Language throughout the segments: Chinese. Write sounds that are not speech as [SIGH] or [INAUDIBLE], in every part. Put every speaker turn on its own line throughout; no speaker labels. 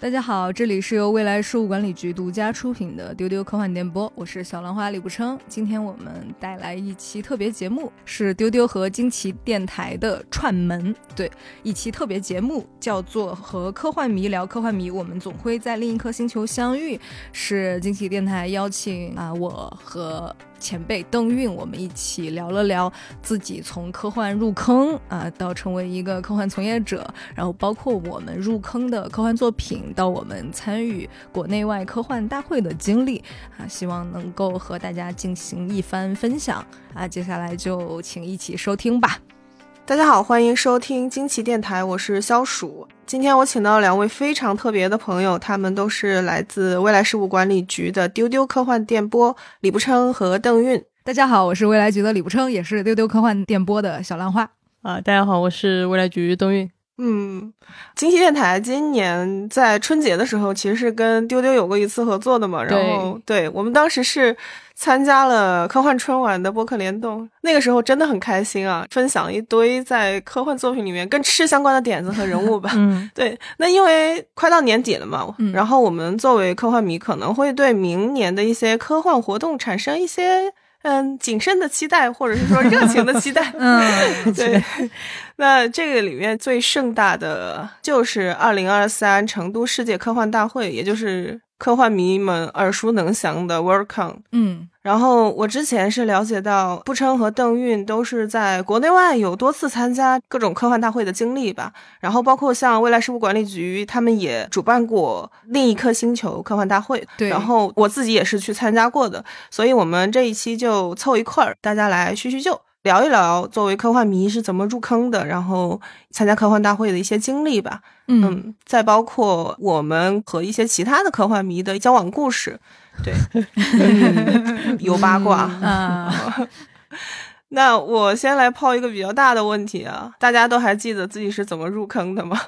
大家好，这里是由未来事务管理局独家出品的丢丢科幻电波，我是小兰花李不称。今天我们带来一期特别节目，是丢丢和惊奇电台的串门。对，一期特别节目叫做《和科幻迷聊科幻迷》，我们总会在另一颗星球相遇。是惊奇电台邀请啊，我和。前辈邓韵，我们一起聊了聊自己从科幻入坑啊，到成为一个科幻从业者，然后包括我们入坑的科幻作品，到我们参与国内外科幻大会的经历啊，希望能够和大家进行一番分享啊。接下来就请一起收听吧。
大家好，欢迎收听惊奇电台，我是肖鼠。今天我请到两位非常特别的朋友，他们都是来自未来事务管理局的丢丢科幻电波李不称和邓韵。
大家好，我是未来局的李不称，也是丢丢科幻电波的小浪花。
啊，大家好，我是未来局邓韵。
嗯，惊奇电台今年在春节的时候其实是跟丢丢有过一次合作的嘛，然后对我们当时是参加了科幻春晚的播客联动，那个时候真的很开心啊，分享一堆在科幻作品里面跟吃相关的点子和人物吧。[LAUGHS]
嗯，
对，那因为快到年底了嘛，然后我们作为科幻迷可能会对明年的一些科幻活动产生一些。嗯，谨慎的期待，或者是说热情的期待。[LAUGHS]
嗯，
对。[LAUGHS] 那这个里面最盛大的就是二零二三成都世界科幻大会，也就是。科幻迷们耳熟能详的 Worldcon，
嗯，
然后我之前是了解到，步琛和邓韵都是在国内外有多次参加各种科幻大会的经历吧。然后包括像未来事务管理局，他们也主办过另一颗星球科幻大会，
对。
然后我自己也是去参加过的，所以我们这一期就凑一块儿，大家来叙叙旧。聊一聊作为科幻迷是怎么入坑的，然后参加科幻大会的一些经历吧。嗯，再包括我们和一些其他的科幻迷的交往故事。[LAUGHS] 对，[LAUGHS] 有八卦
啊。[LAUGHS]
那我先来抛一个比较大的问题啊，大家都还记得自己是怎么入坑的吗？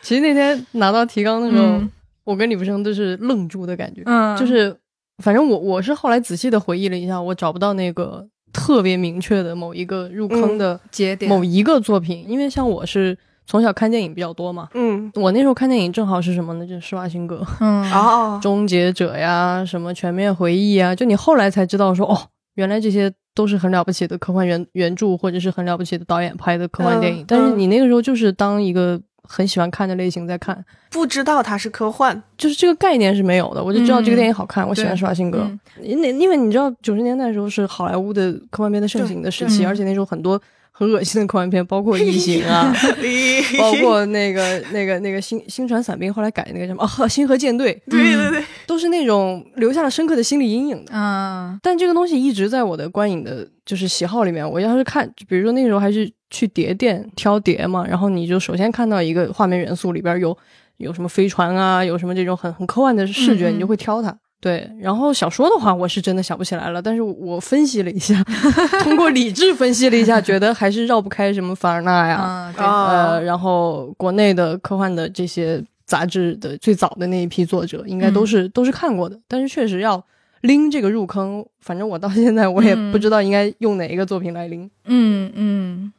其实那天拿到提纲的时候，我跟李不生都是愣住的感觉。嗯，就是反正我我是后来仔细的回忆了一下，我找不到那个。特别明确的某一个入坑的
节点，
某一个作品，因为像我是从小看电影比较多嘛，
嗯，
我那时候看电影正好是什么呢？就是施瓦辛格，
嗯，
哦，[LAUGHS]
终结者呀，什么全面回忆啊，就你后来才知道说，哦，原来这些都是很了不起的科幻原原著，或者是很了不起的导演拍的科幻电影，但是你那个时候就是当一个。很喜欢看的类型在看，
不知道它是科幻，
就是这个概念是没有的。我就知道这个电影好看，我喜欢施瓦辛格。因因为你知道九十年代的时候是好莱坞的科幻片的盛行的时期，而且那时候很多。很恶心的科幻片，包括《异形》啊，[LAUGHS] 包括那个、那个、那个《星星船伞兵》，后来改那个什么哦，《星河舰队》，
对对对，
都是那种留下了深刻的心理阴影的
啊。
但这个东西一直在我的观影的，就是喜好里面。我要是看，比如说那时候还是去碟店挑碟嘛，然后你就首先看到一个画面元素里边有有什么飞船啊，有什么这种很很科幻的视觉，你就会挑它。对，然后小说的话，我是真的想不起来了。但是我分析了一下，[LAUGHS] 通过理智分析了一下，觉得还是绕不开什么凡尔纳呀，呃，然后国内的科幻的这些杂志的最早的那一批作者，应该都是都是看过的。但是确实要拎这个入坑，反正我到现在我也不知道应该用哪一个作品来拎。
嗯嗯。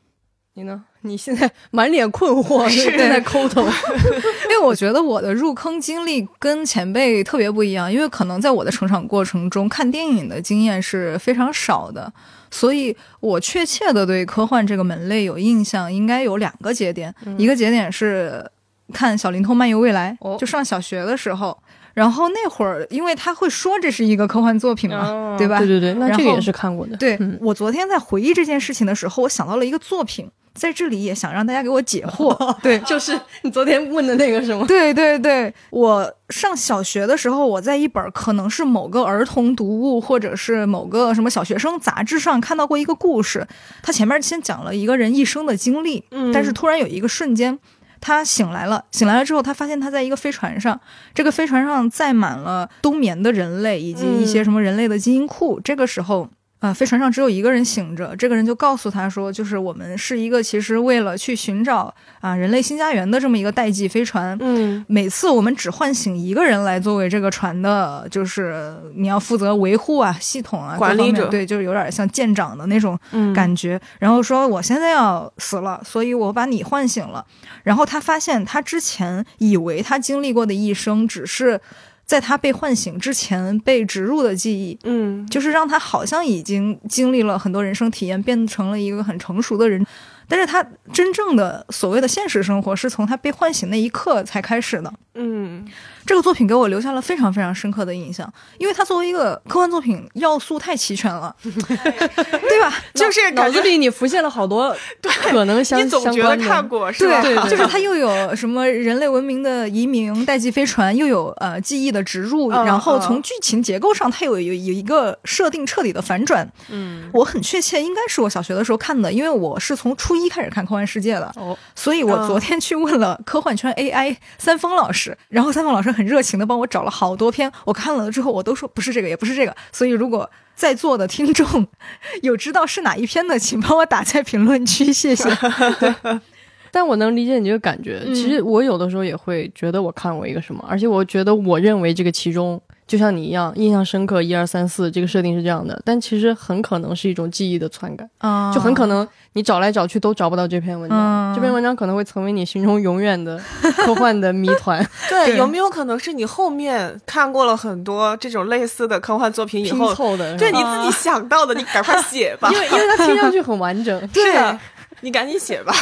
你呢？你现在 [LAUGHS] 满脸困惑，[LAUGHS]
正
在抠头。[LAUGHS]
因为我觉得我的入坑经历跟前辈特别不一样，因为可能在我的成长过程中，看电影的经验是非常少的，所以我确切的对科幻这个门类有印象，应该有两个节点。一个节点是看《小灵通漫游未来》，就上小学的时候。然后那会儿，因为他会说这是一个科幻作品嘛，对吧？
对对对，那这个也是看过的。
对我昨天在回忆这件事情的时候，我想到了一个作品。在这里也想让大家给我解惑，[LAUGHS] 对，
就是你昨天问的那个什么？[LAUGHS]
对对对，我上小学的时候，我在一本可能是某个儿童读物，或者是某个什么小学生杂志上看到过一个故事。他前面先讲了一个人一生的经历，但是突然有一个瞬间，他醒来了，醒来了之后，他发现他在一个飞船上，这个飞船上载满了冬眠的人类以及一些什么人类的基因库。这个时候。呃，飞船上只有一个人醒着，这个人就告诉他说，就是我们是一个其实为了去寻找啊人类新家园的这么一个代际飞船。
嗯，
每次我们只唤醒一个人来作为这个船的，就是你要负责维护啊系统啊
管理者，
对，就是有点像舰长的那种感觉。然后说我现在要死了，所以我把你唤醒了。然后他发现他之前以为他经历过的一生只是。在他被唤醒之前被植入的记忆，
嗯，
就是让他好像已经经历了很多人生体验，变成了一个很成熟的人。但是他真正的所谓的现实生活是从他被唤醒那一刻才开始的。
嗯，
这个作品给我留下了非常非常深刻的印象，因为它作为一个科幻作品，要素太齐全了，[LAUGHS] 对吧？
就是
脑子里你浮现了好多 [LAUGHS] 可能相
你总觉得看过是吧？
对，就是它又有什么人类文明的移民、代际飞船，又有呃记忆的植入，然后从剧情结构上，它有有有一个设定彻底的反转。
嗯，
我很确切，应该是我小学的时候看的，因为我是从初一开始看科幻世界的，哦，所以我昨天去问了科幻圈 AI 三丰老师。然后三丰老师很热情的帮我找了好多篇，我看了之后我都说不是这个，也不是这个。所以如果在座的听众 [LAUGHS] 有知道是哪一篇的，请帮我打在评论区，谢谢。[LAUGHS] [LAUGHS]
但我能理解你这个感觉。其实我有的时候也会觉得我看过一个什么，而且我觉得我认为这个其中。就像你一样印象深刻，一二三四这个设定是这样的，但其实很可能是一种记忆的篡改啊，就很可能你找来找去都找不到这篇文章，这篇文章可能会成为你心中永远的 [LAUGHS] 科幻的谜团。[LAUGHS]
对，有没有可能是你后面看过了很多这种类似的科幻作品以后
凑的？
对，你自己想到的，你赶快写吧，
因为因为它听上去很完整。[LAUGHS]
对，你赶紧写吧。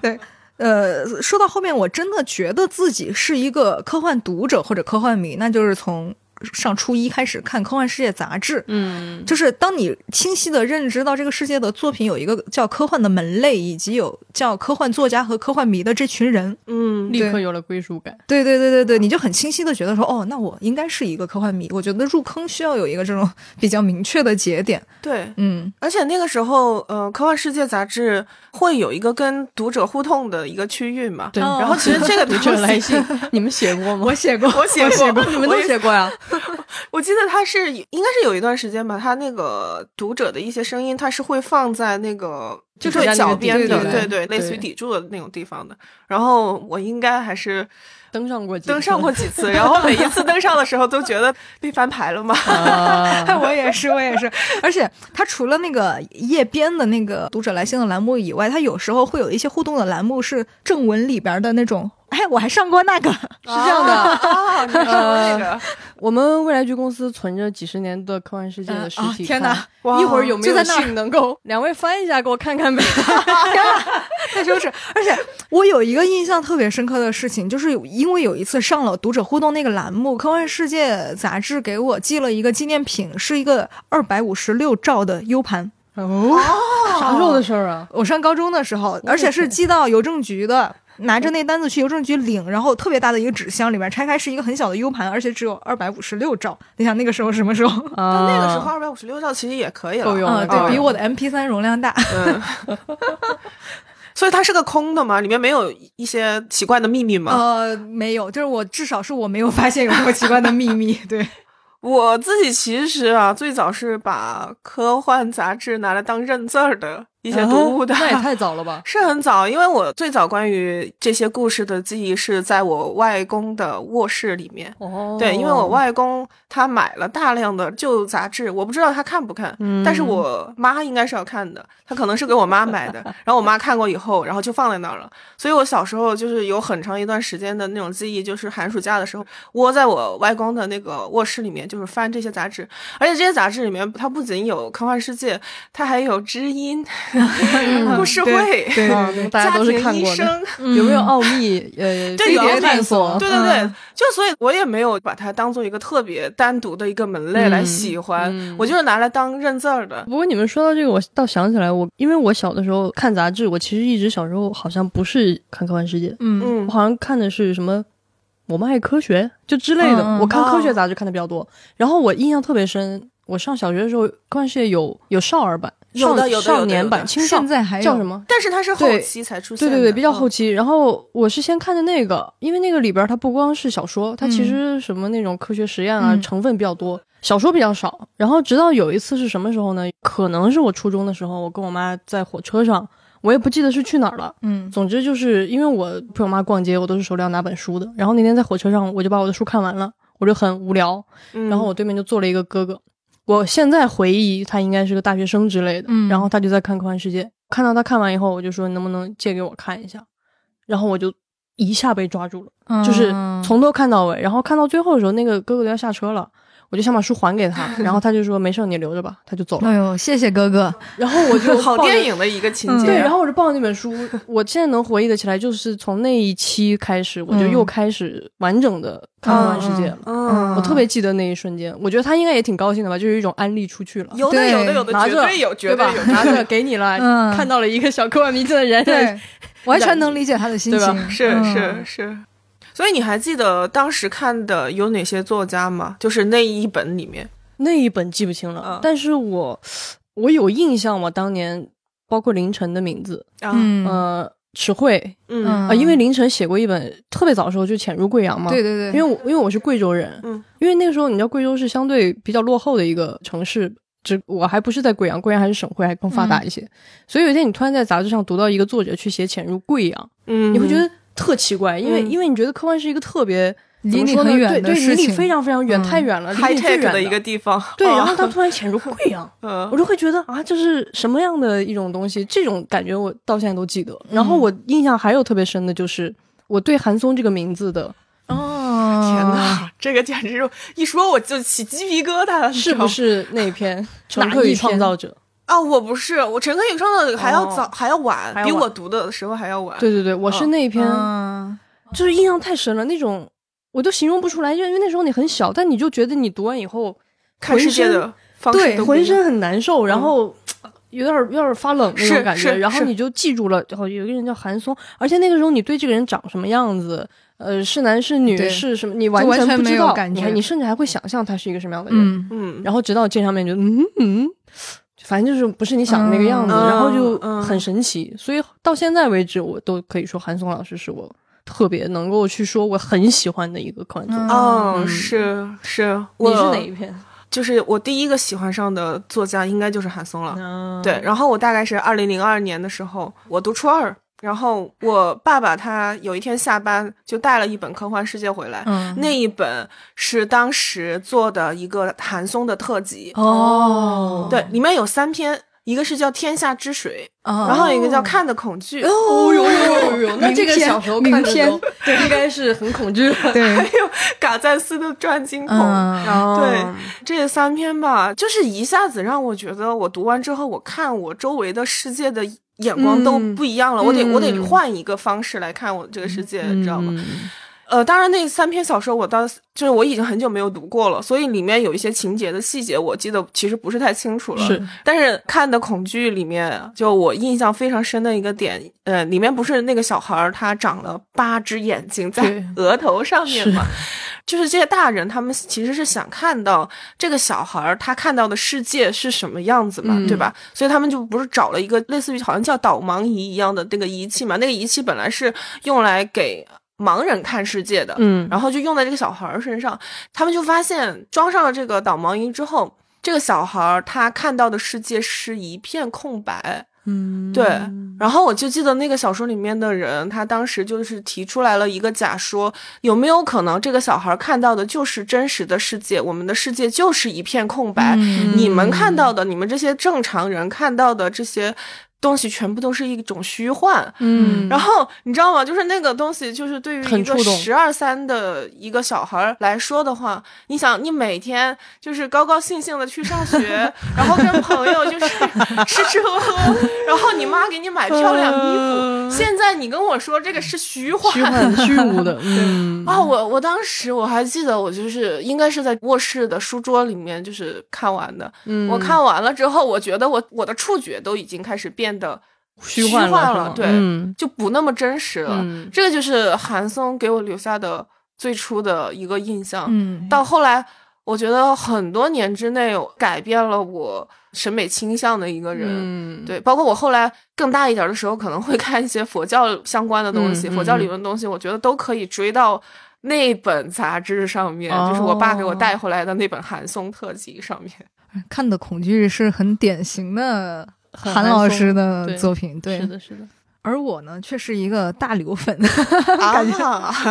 对，呃，说到后面，我真的觉得自己是一个科幻读者或者科幻迷，那就是从。上初一开始看《科幻世界》杂志，
嗯，
就是当你清晰的认知到这个世界的作品有一个叫科幻的门类，以及有叫科幻作家和科幻迷的这群人，
嗯，
立刻有了归属感。
对对对对对，你就很清晰的觉得说，哦，那我应该是一个科幻迷。我觉得入坑需要有一个这种 [LAUGHS] 比较明确的节点。
对，
嗯，
而且那个时候，呃，《科幻世界》杂志会有一个跟读者互动的一个区域嘛。
对，
然后其实这个 [LAUGHS]
读者来信，你们写过吗？
我写过，
我写过，
你们都写过呀。[LAUGHS]
我记得他是应该是有一段时间吧，他那个读者的一些声音，他是会放在那个就是脚边的，对对，类似于底柱的那种地方的。然后我应该还是
登上过
登上过几次，然后每一次登上的时候都觉得被翻牌了嘛。[LAUGHS]
我也是，我也是。而且他除了那个页边的那个读者来信的栏目以外，他有时候会有一些互动的栏目，是正文里边的那种。哎，我还上过那个，[LAUGHS] 是
这样的
啊，你说那个。[LAUGHS]
我们未来局公司存着几十年的科幻世界的实体，
天哪！
一会儿有没有幸能够两位翻一下给我看看呗？
太羞耻！而且我有一个印象特别深刻的事情，就是因为有一次上了读者互动那个栏目，科幻世界杂志给我寄了一个纪念品，是一个二百五十六兆的 U 盘。
哦，啥时候的事儿啊？
我上高中的时候，而且是寄到邮政局的。拿着那单子去邮政局领，然后特别大的一个纸箱，里面拆开是一个很小的 U 盘，而且只有二百五十六兆。你想那个时候什么时候？
但那个时候二百五十六兆其实也可以了，
够用了，
对比我的 MP 三容量大。
嗯，[LAUGHS] 所以它是个空的吗？里面没有一些奇怪的秘密吗？
呃，没有，就是我至少是我没有发现有什么奇怪的秘密。对。
我自己其实啊，最早是把科幻杂志拿来当认字儿的。一些读物的，
那也 [LAUGHS] 太早了吧？
是很早，因为我最早关于这些故事的记忆是在我外公的卧室里面。
哦，
对，因为我外公他买了大量的旧杂志，我不知道他看不看，但是我妈应该是要看的，他可能是给我妈买的，[LAUGHS] 然后我妈看过以后，然后就放在那儿了。所以我小时候就是有很长一段时间的那种记忆，就是寒暑假的时候窝在我外公的那个卧室里面，就是翻这些杂志，而且这些杂志里面它不仅有科幻世界，它还有知音。[LAUGHS] 故事会，
对，[LAUGHS]
大家都是看过的。有没有奥秘？呃，[LAUGHS]
对，有
探索。
对对对，就所以，我也没有把它当做一个特别单独的一个门类来喜欢，我就是拿来当认字儿的。
不过你们说到这个，我倒想起来，我因为我小的时候看杂志，我其实一直小时候好像不是看科幻世界，
嗯。嗯，
我好像看的是什么我们爱科学就之类的，我看科学杂志看的比较多。然后我印象特别深，我上小学的时候，科幻世界有有少儿版。
有的有
少年版，青少
现在还
叫什么？
但是它是后期才出
现。对对对，比较后期。然后我是先看的那个，因为那个里边它不光是小说，它其实什么那种科学实验啊成分比较多。小说比较少。然后直到有一次是什么时候呢？可能是我初中的时候，我跟我妈在火车上，我也不记得是去哪儿了。
嗯，
总之就是因为我陪我妈逛街，我都是手里要拿本书的。然后那天在火车上，我就把我的书看完了，我就很无聊。然后我对面就坐了一个哥哥，我现在回忆他应该是个大学生之类的。
嗯，
然后他就在看《科幻世界》，看到他看完以后，我就说能不能借给我看一下。然后我就一下被抓住了，就是从头看到尾。然后看到最后的时候，那个哥哥都要下车了。我就想把书还给他，[LAUGHS] 然后他就说没事，你留着吧，他就走了。
哎呦，谢谢哥哥。
然后我就 [LAUGHS]
好电影的一个情节。
对，然后我就抱着那本书，我现在能回忆的起来，就是从那一期开始，我就又开始完整的看科幻世界了。
嗯，
我特别记得那一瞬间，我觉得他应该也挺高兴的吧，就是一种安利出去了。
有的有的有的，
绝对
有，绝对有，
拿着 [LAUGHS] 给你了，看到了一个小科幻迷的人，
对，完全能理解他的心情。
是是是。所以你还记得当时看的有哪些作家吗？就是那一本里面。
那一本记不清了，但是我我有印象嘛，当年包括凌晨的名字，
嗯。
呃，池慧，
嗯。
啊，因为凌晨写过一本特别早的时候就潜入贵阳嘛，
对对对，
因为我因为我是贵州人，
嗯，
因为那个时候你知道贵州是相对比较落后的一个城市，只我还不是在贵阳，贵阳还是省会，还更发达一些，所以有一天你突然在杂志上读到一个作者去写潜入贵阳，
嗯，
你会觉得特奇怪，因为因为你觉得科幻是一个特别。
离你很远
的事情，离你非常非常远，太远了
离你最远
的。
一个地方。
对，然后他突然潜入贵阳，[LAUGHS] 我就会觉得啊，这是什么样的一种东西？这种感觉我到现在都记得。然后我印象还有特别深的就是我对韩松这个名字的。
哦，
天哪，这个简直就一说我就起鸡皮疙瘩了。
是不是那篇 [LAUGHS]《乘客与创造者》
啊？我不是，我《乘客与创造者》还要早，还要晚，比我读的时候还要晚。
对对对，我是那一篇，就是印象太深了，那种。我都形容不出来，就因为那时候你很小，但你就觉得你读完以后，
看世界的方
式对浑身很难受，然后有点有点发冷那种感觉，然后你就记住了，然后有一个人叫韩松，而且那个时候你对这个人长什么样子，呃，是男是女是什么，你完
全
不知道，
感觉，
你。甚至还会想象他是一个什么样的人，
嗯，
然后直到见上面就嗯嗯，反正就是不是你想的那个样子，然后就很神奇，所以到现在为止，我都可以说韩松老师是我。特别能够去说我很喜欢的一个科幻作
家，哦，是是，
你是哪一篇？
就是我第一个喜欢上的作家应该就是韩松了。对，然后我大概是二零零二年的时候，我读初二，然后我爸爸他有一天下班就带了一本《科幻世界》回来，那一本是当时做的一个韩松的特辑。
哦，
对，里面有三篇。一个是叫《天下之水》，然后一个叫《看的恐惧》。
哦呦呦呦！那这个小时候看的 [LAUGHS]
对，
应该是很恐惧。
对，[LAUGHS]
还有嘎赞斯的《转经筒》。对，这三篇吧，就是一下子让我觉得，我读完之后，我看我周围的世界的眼光都不一样了。我得，我得换一个方式来看我这个世界，你知道吗？呃，当然，那三篇小说我到就是我已经很久没有读过了，所以里面有一些情节的细节，我记得其实不是太清楚了。
是，
但是看的恐惧里面，就我印象非常深的一个点，呃，里面不是那个小孩儿他长了八只眼睛在额头上面吗？就是这些大人他们其实是想看到这个小孩儿他看到的世界是什么样子嘛，对吧？所以他们就不是找了一个类似于好像叫导盲仪一样的那个仪器嘛？那个仪器本来是用来给。盲人看世界的，
嗯，
然后就用在这个小孩儿身上，他们就发现装上了这个导盲仪之后，这个小孩儿他看到的世界是一片空白，
嗯，
对。然后我就记得那个小说里面的人，他当时就是提出来了一个假说，有没有可能这个小孩看到的就是真实的世界，我们的世界就是一片空白，你们看到的，你们这些正常人看到的这些。东西全部都是一种虚幻，
嗯，
然后你知道吗？就是那个东西，就是对于一个十二三的一个小孩来说的话，你想，你每天就是高高兴兴的去上学，然后跟朋友就是 [LAUGHS] 吃吃喝喝，然后你妈给你买漂亮衣服，现在你跟我说这个是虚幻、
虚幻、虚无的，
嗯。啊，我我当时我还记得，我就是应该是在卧室的书桌里面就是看完的，
嗯，
我看完了之后，我觉得我我的触觉都已经开始变。的虚
幻
了，对，
嗯，
就不那么真实了。这个就是韩松给我留下的最初的一个印象。
嗯，
到后来，我觉得很多年之内改变了我审美倾向的一个人。
嗯，
对，包括我后来更大一点的时候，可能会看一些佛教相关的东西，佛教理论东西，我觉得都可以追到那本杂志上面，就是我爸给我带回来的那本韩松特辑上面
看的恐惧是很典型的韩老师的作品，对，
是的，是的。
而我呢，却是一个大刘粉，[LAUGHS]
感
觉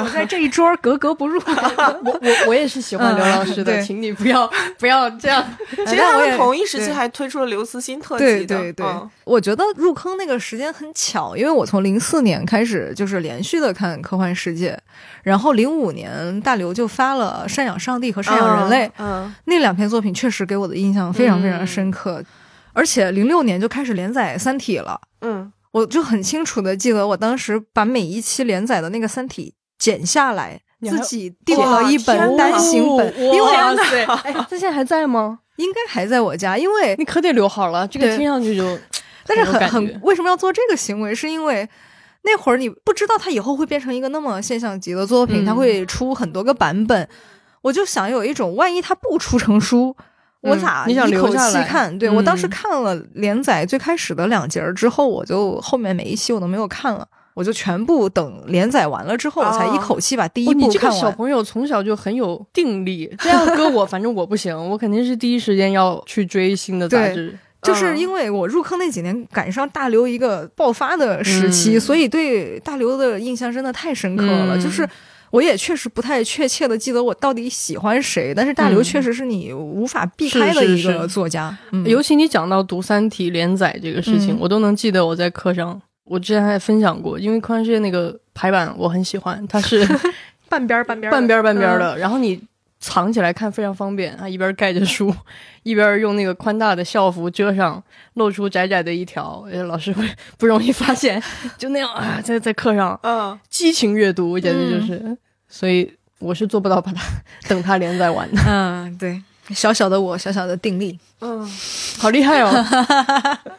我在这一桌格格不入。[LAUGHS]
我我我也是喜欢刘老师的，请你不要不要这样。
其实他们同一时期还推出了刘慈欣特辑
的。对对对，我觉得入坑那个时间很巧，因为我从零四年开始就是连续的看《科幻世界》，然后零五年大刘就发了《赡养上帝》和《赡养人类》，
嗯，
那两篇作品确实给我的印象非常非常深刻。而且零六年就开始连载《三体》了，
嗯。
我就很清楚的记得，我当时把每一期连载的那个《三体》剪下来，自己订了一本单行本。因为
他现在还在吗？
应该还在我家。因为
你可得留好了，这个听上去就，[LAUGHS]
但是很很为什么要做这个行为？是因为那会儿你不知道它以后会变成一个那么现象级的作品，它会出很多个版本。我就想有一种，万一它不出成书。我咋
一
口气看？对我当时看了连载最开始的两节之后，我就后面每一期我都没有看了，我就全部等连载完了之后，我才一口气把第一部看
完。你这个小朋友从小就很有定力，这样搁我，[LAUGHS] 反正我不行，我肯定是第一时间要去追新的杂志。
就是因为我入坑那几年赶上大刘一个爆发的时期，所以对大刘的印象真的太深刻了，就是。我也确实不太确切的记得我到底喜欢谁，但是大刘确实是你无法避开的一个作家。
尤其你讲到读《三体》连载这个事情，我都能记得我在课上，我之前还分享过，因为《科幻世界》那个排版我很喜欢，它是 [LAUGHS]
半边半边 [LAUGHS]
半边半边的，然后你藏起来看非常方便啊，一边盖着书，[LAUGHS] 一边用那个宽大的校服遮上，露出窄窄的一条，老师会不容易发现，[LAUGHS] 就那样啊，在在课上，
嗯，
激情阅读，简直就是。所以我是做不到把它等它连载完的。[LAUGHS]
嗯，对，小小的我，小小的定力，
嗯，
好厉害哦。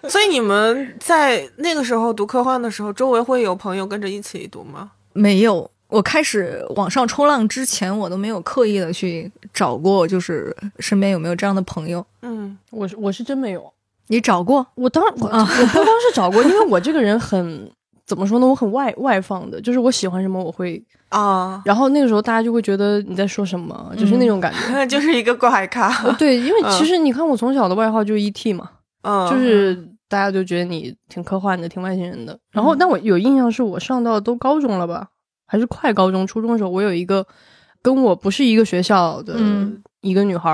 所以你们在那个时候读科幻的时候，周围会有朋友跟着一起读吗？
没有，我开始网上冲浪之前，我都没有刻意的去找过，就是身边有没有这样的朋友。
嗯，
我是我是真没有。
你找过？
我当然我我不光是找过，因为我这个人很怎么说呢？我很外外放的，就是我喜欢什么我会。
啊，
然后那个时候大家就会觉得你在说什么，就是那种感觉，[LAUGHS]
就是一个怪咖。
对，因为其实你看我从小的外号就是 E.T. 嘛，
嗯，
就是大家就觉得你挺科幻的，挺外星人的。然后，但我有印象是我上到都高中了吧，还是快高中、初中的时候，我有一个跟我不是一个学校的一个女孩，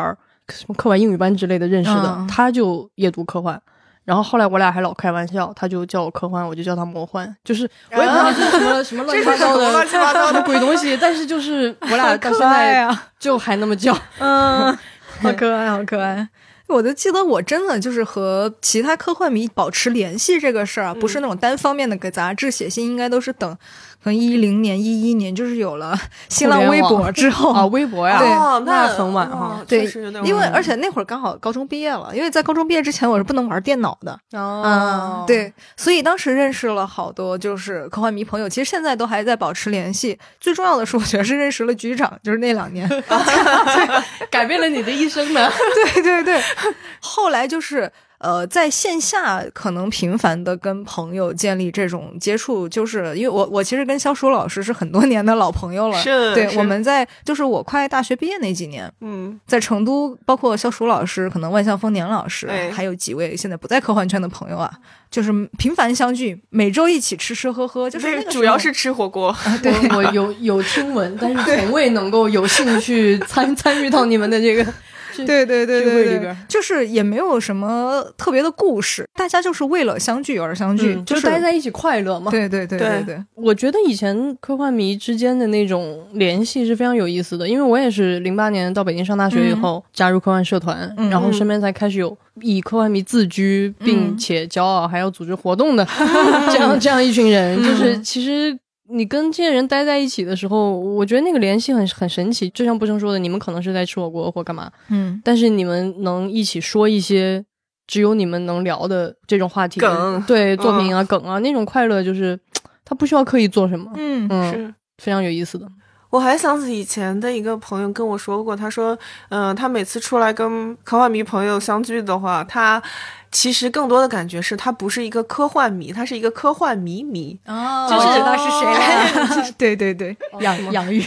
什么课外英语班之类的认识的，她就也读科幻。然后后来我俩还老开玩笑，他就叫我科幻，我就叫他魔幻，就是我也不知道是什么 [LAUGHS] 什么乱七八糟的
乱七八糟
的 [LAUGHS] 鬼东西，但是就是我俩到现在 [LAUGHS] 就还那么叫，
嗯，好可爱，好可爱。我就记得我真的就是和其他科幻迷保持联系这个事儿啊，不是那种单方面的给杂志写信，应该都是等。可能一零年、一一年，就是有了新浪微博之后 [LAUGHS]
啊，微博呀，
对，
那很晚哈。
对，因为而且那会儿刚好高中毕业了，因为在高中毕业之前我是不能玩电脑的
哦。
对，所以当时认识了好多就是科幻迷朋友，其实现在都还在保持联系。最重要的是，我觉得是认识了局长，就是那两年 [LAUGHS]
改变了你的一生呢。[LAUGHS]
对对对，后来就是。呃，在线下可能频繁的跟朋友建立这种接触，就是因为我我其实跟肖叔老师是很多年的老朋友了。
是，
对，我们在就是我快大学毕业那几年，
嗯，
在成都，包括肖叔老师，可能万象丰年老师，还有几位现在不在科幻圈的朋友啊，就是频繁相聚，每周一起吃吃喝喝，就是
主要是吃火锅。
对，
我有有听闻，但是从未能够有兴趣参参与到你们的这个。
对对对对对，就是也没有什么特别的故事，大家就是为了相聚而相聚，
就
是
待在一起快乐嘛。
对对对对对，
我觉得以前科幻迷之间的那种联系是非常有意思的，因为我也是零八年到北京上大学以后加入科幻社团，然后身边才开始有以科幻迷自居并且骄傲还要组织活动的 [LAUGHS] 这样这样一群人，就是其实。你跟这些人待在一起的时候，我觉得那个联系很很神奇。就像不生说的，你们可能是在吃火锅或干嘛，
嗯，
但是你们能一起说一些只有你们能聊的这种话题，
梗
对作品啊梗啊那种快乐，就是他不需要刻意做什么，
嗯
嗯，是
非常有意思的。
我还想起以前的一个朋友跟我说过，他说，嗯，他每次出来跟科幻迷朋友相聚的话，他。其实更多的感觉是，他不是一个科幻迷，他是一个科幻迷迷。
哦，
就是
知道是谁了。对 [LAUGHS] 对对，[LAUGHS]
养 [LAUGHS] 养育。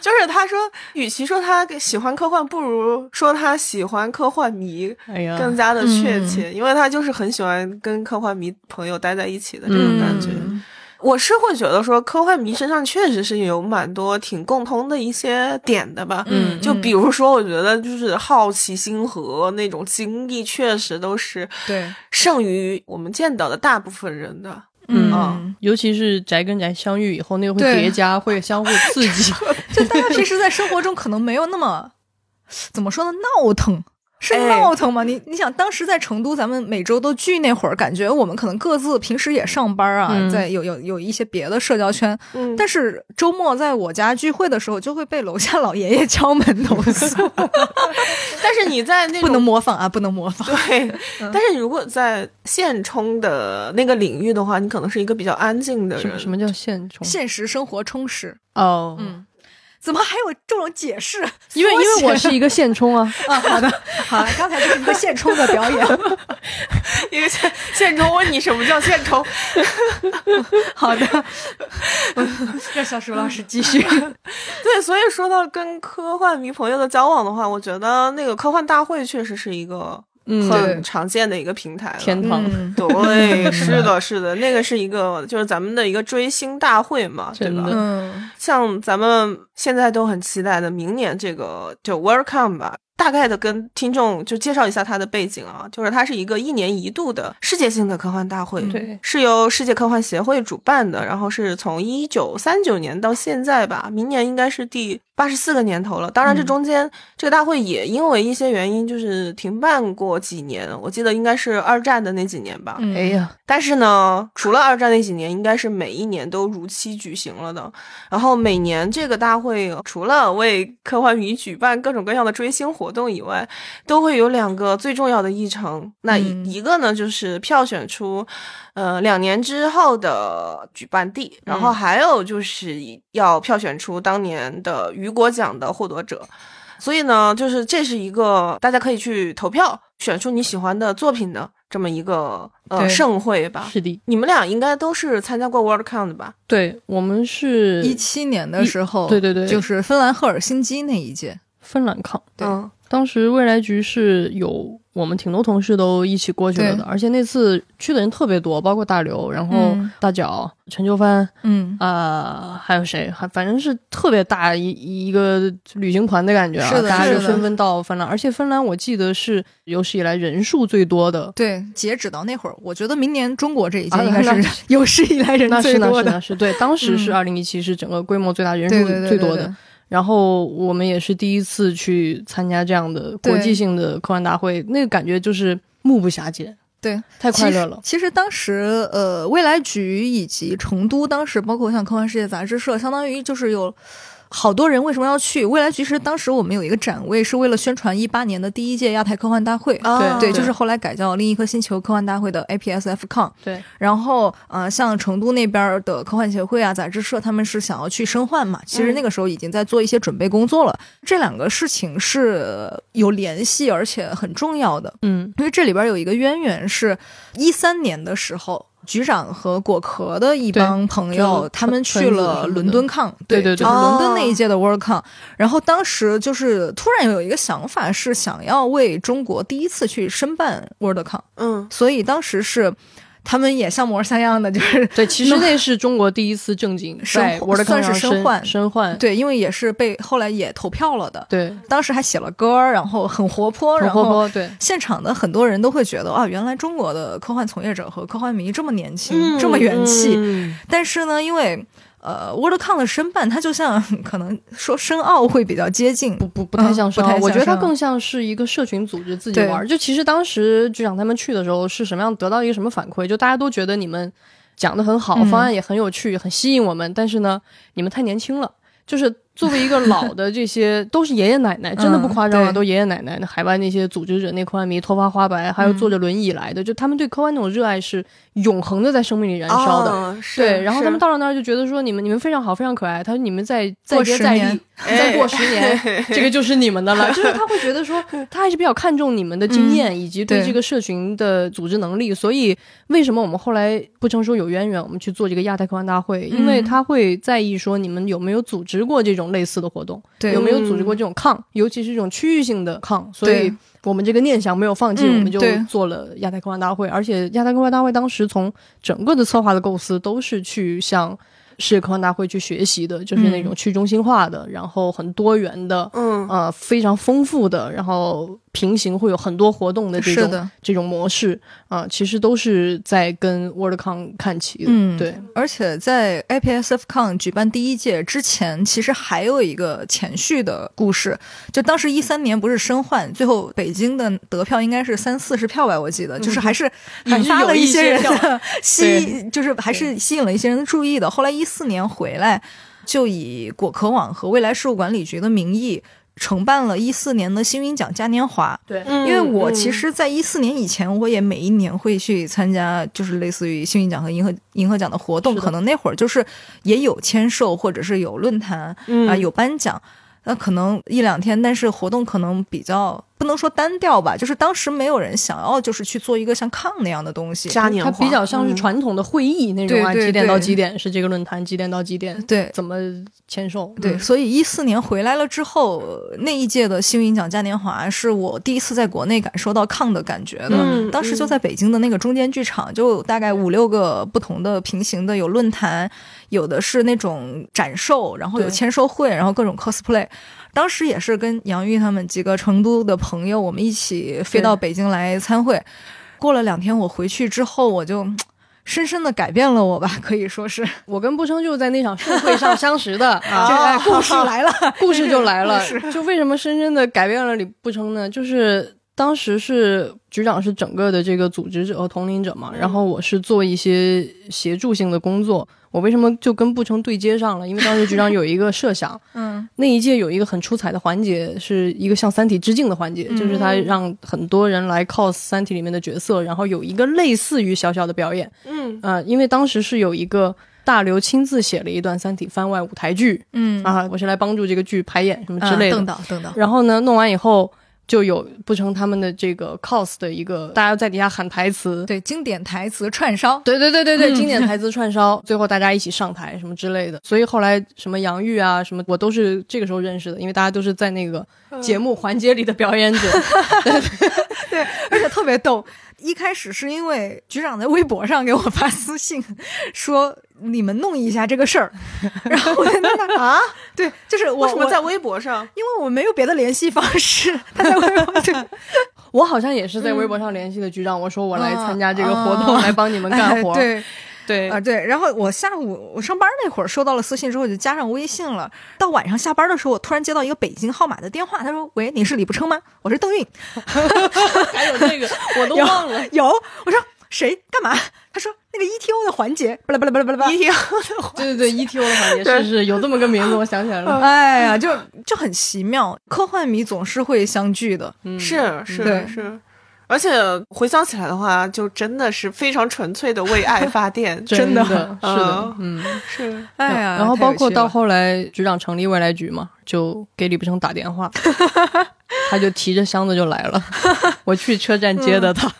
就是他说，与其说他喜欢科幻，不如说他喜欢科幻迷，更加的确切，因为他就是很喜欢跟科幻迷朋友待在一起的这种感觉。我是会觉得说，科幻迷身上确实是有蛮多挺共通的一些点的吧。
嗯，
就比如说，我觉得就是好奇心和那种经历，确实都是
对
胜于我们见到的大部分人的。
嗯，尤其是宅跟宅相遇以后，那个会叠加，会相互刺激。[LAUGHS]
就大家平时在生活中可能没有那么怎么说呢，闹腾。是闹腾吗？你你想，当时在成都，咱们每周都聚那会儿，感觉我们可能各自平时也上班啊，在有有有一些别的社交圈。嗯，但是周末在我家聚会的时候，就会被楼下老爷爷敲门投诉。[LAUGHS]
但是你在那
不能模仿啊，不能模仿。
对，但是如果在现充的那个领域的话，你可能是一个比较安静的人。
什么叫现充？
现实生活充实
哦，
嗯。怎么还有这种解释？
因为因为我是一个现充啊 [LAUGHS]
啊！好的，好，刚才就是一个现充的表演。[LAUGHS]
一个现现充问你什么叫现充？[LAUGHS]
好的，让小鼠老师继续。
对，所以说到跟科幻迷朋友的交往的话，我觉得那个科幻大会确实是一个。很常见的一个平台，
天堂。
对，是的，是的，那个是一个，就是咱们的一个追星大会嘛，对吧？
嗯，
像咱们现在都很期待的明年这个就 Welcome 吧。大概的跟听众就介绍一下它的背景啊，就是它是一个一年一度的世界性的科幻大会，
对，
是由世界科幻协会主办的，然后是从一九三九年到现在吧，明年应该是第八十四个年头了。当然，这中间这个大会也因为一些原因就是停办过几年，我记得应该是二战的那几年吧。
哎呀，
但是呢，除了二战那几年，应该是每一年都如期举行了的。然后每年这个大会除了为科幻迷举办各种各样的追星活，活动以外，都会有两个最重要的议程。那一个呢，就是票选出，呃，两年之后的举办地，然后还有就是要票选出当年的雨果奖的获得者。所以呢，就是这是一个大家可以去投票选出你喜欢的作品的这么一个呃盛会吧。
是的，
你们俩应该都是参加过 WorldCon 的吧？
对，我们是
一七年的时候，
对对对，
就是芬兰赫尔辛基那一届，
芬兰 Con，
对。
当时未来局是有我们挺多同事都一起过去了的，而且那次去的人特别多，包括大刘，然后大脚、陈秋帆，
嗯
啊，还有谁？还反正是特别大一一个旅行团的感觉啊，大家就纷纷到芬兰，而且芬兰我记得是有史以来人数最多的。
对，截止到那会儿，我觉得明年中国这一届应该是 [LAUGHS] 有史以来人最多
的。是对，当时是二零一七，是整个规模最大、人数最多的。然后我们也是第一次去参加这样的国际性的科幻大会，那个感觉就是目不暇接，
对，
太快乐了。
其实当时，呃，未来局以及成都当时，包括像科幻世界杂志社，相当于就是有。好多人为什么要去未来其实当时我们有一个展位，是为了宣传一八年的第一届亚太科幻大会。
对
对，就是后来改叫另一颗星球科幻大会的 APSFCon。
对，
然后呃，像成都那边的科幻协会啊、杂志社，他们是想要去申幻嘛。其实那个时候已经在做一些准备工作了。这两个事情是有联系，而且很重要的。
嗯，
因为这里边有一个渊源，是一三年的时候。局长和果壳的一帮朋友，他们去了伦敦抗，
对对对，
就是伦敦那一届的 World Con。然后当时就是突然有一个想法，是想要为中国第一次去申办 World Con。
嗯，
所以当时是。他们也像模像样的，[LAUGHS] 就是
对，其实那是中国第一次正经
申，算是
身
患
身患，
对，因为也是被后来也投票了的，
对，
当时还写了歌，然后很活泼，
然后对，
现场的很多人都会觉得啊，原来中国的科幻从业者和科幻迷这么年轻，这么元气，但是呢，因为。呃，WorldCon 的申办，它就像 [LAUGHS] 可能说申奥会比较接近，
不不不太像
申奥，
我觉得它更像是一个社群组织自己玩。就其实当时局长他们去的时候是什么样，得到一个什么反馈？就大家都觉得你们讲的很好，方案也很有趣，很吸引我们，但是呢，你们太年轻了。就是作为一个老的这些都是爷爷奶奶，真的不夸张啊，[LAUGHS] 都爷爷奶奶。那海外那些组织者，那科幻迷头发花白，还有坐着轮椅来的，就他们对科幻那种热爱是永恒的，在生命里燃烧的。对，然后他们到了那儿就觉得说，你们你们非常好，非常可爱。他说你们再再接再厉，[LAUGHS] 再过十年，这个就是你们的了。[LAUGHS] 就是他会觉得说，他还是比较看重你们的经验以及对这个社群的组织能力。所以为什么我们后来不成说有渊源，我们去做这个亚太科幻大会？因为他会在意说你们有没有组织过这种。类似的活动，
对，
有没有组织过这种抗？尤其是这种区域性的抗，所以我们这个念想没有放弃，我们就做了亚太科幻大会。而且亚太科幻大会当时从整个的策划的构思都是去向。世界科幻大会去学习的，就是那种去中心化的，然后很多元的，嗯，呃，非常丰富的，然后平行会有很多活动的这种这种模式啊，其实都是在跟 WorldCon 看齐的，
嗯，
对。
而且在 APSFCon 举办第一届之前，其实还有一个前续的故事，就当时一三年不是申换，最后北京的得票应该是三四十票吧，我记得，就是还是引发了
一
些人的 [LAUGHS] 吸，就是还是吸引了一些人的注意的。后来一。一四年回来，就以果壳网和未来事务管理局的名义承办了一四年的星云奖嘉年华。
对，
因为我其实，在一四年以前，我也每一年会去参加，就是类似于星云奖和银河银河奖的活动。可能那会儿就是也有签售，或者是有论坛啊，有颁奖。那可能一两天，但是活动可能比较。不能说单调吧，就是当时没有人想要，就是去做一个像抗那样的东西。
嘉年华，
它比较像是传统的会议那种啊，几点到几点是这个论坛，几点到几点，
对，
怎么签售？
对，所以一四年回来了之后，那一届的幸运奖嘉年华是我第一次在国内感受到抗的感觉的。当时就在北京的那个中间剧场，就大概五六个不同的平行的有论坛，有的是那种展售，然后有签售会，然后各种 cosplay。当时也是跟杨玉他们几个成都的朋友，我们一起飞到北京来参会。过了两天，我回去之后，我就 [TSK] 深深的改变了我吧，[LAUGHS] 可以说是
我跟步称就是在那场盛会上相识的 [LAUGHS]
啊。故事来了，[LAUGHS]
故事就来了。就为什么深深的改变了李不称呢？就是当时是局长是整个的这个组织者和统领者嘛，然后我是做一些协助性的工作。我为什么就跟步成对接上了？因为当时局长有一个设想，[LAUGHS] 嗯，那一届有一个很出彩的环节，是一个向《三体》致敬的环节，就是他让很多人来 cos《三体》里面的角色，然后有一个类似于小小的表演，嗯啊，因为当时是有一个大刘亲自写了一段《三体》番外舞台剧，嗯啊，我是来帮助这个剧排演什么之类的，
等等等等，
然后呢，弄完以后。就有不成他们的这个 cos 的一个，大家在底下喊台词，
对，经典台词串烧，
对对对对对，经典台词串烧，[LAUGHS] 最后大家一起上台什么之类的。所以后来什么杨钰啊什么，我都是这个时候认识的，因为大家都是在那个节目环节里的表演者，[LAUGHS] [LAUGHS]
对，而且特别逗。一开始是因为局长在微博上给我发私信，说你们弄一下这个事儿，[LAUGHS] 然后我在那啊，对，就是我
什么在微博上？
因为我没有别的联系方式，他在微博上，[LAUGHS]
我好像也是在微博上联系的局长，我说我来参加这个活动，来帮你们干活，
对。
对
啊，对，然后我下午我上班那会儿收到了私信之后就加上微信了。到晚上下班的时候，我突然接到一个北京号码的电话，他说：“喂，你是李不称吗？我是邓韵。[LAUGHS] ”
还有那个我都 [LAUGHS] 忘了。
有，我说谁干嘛？他说那个 ETO 的环节，巴拉巴拉巴拉巴拉
，ETO
对对对，ETO 的环节是是有这么个名字，我想起来了。[LAUGHS]
哎呀，就就很奇妙，科幻迷总是会相聚的，
是是是。而且回想起来的话，就真的是非常纯粹的为爱 [LAUGHS] 发电，
真
的 [LAUGHS]
是的，嗯，
是，
哎呀，
然后包括到后来局长成立未来局嘛，就给李不成打电话，[LAUGHS] 他就提着箱子就来了，我去车站接的他，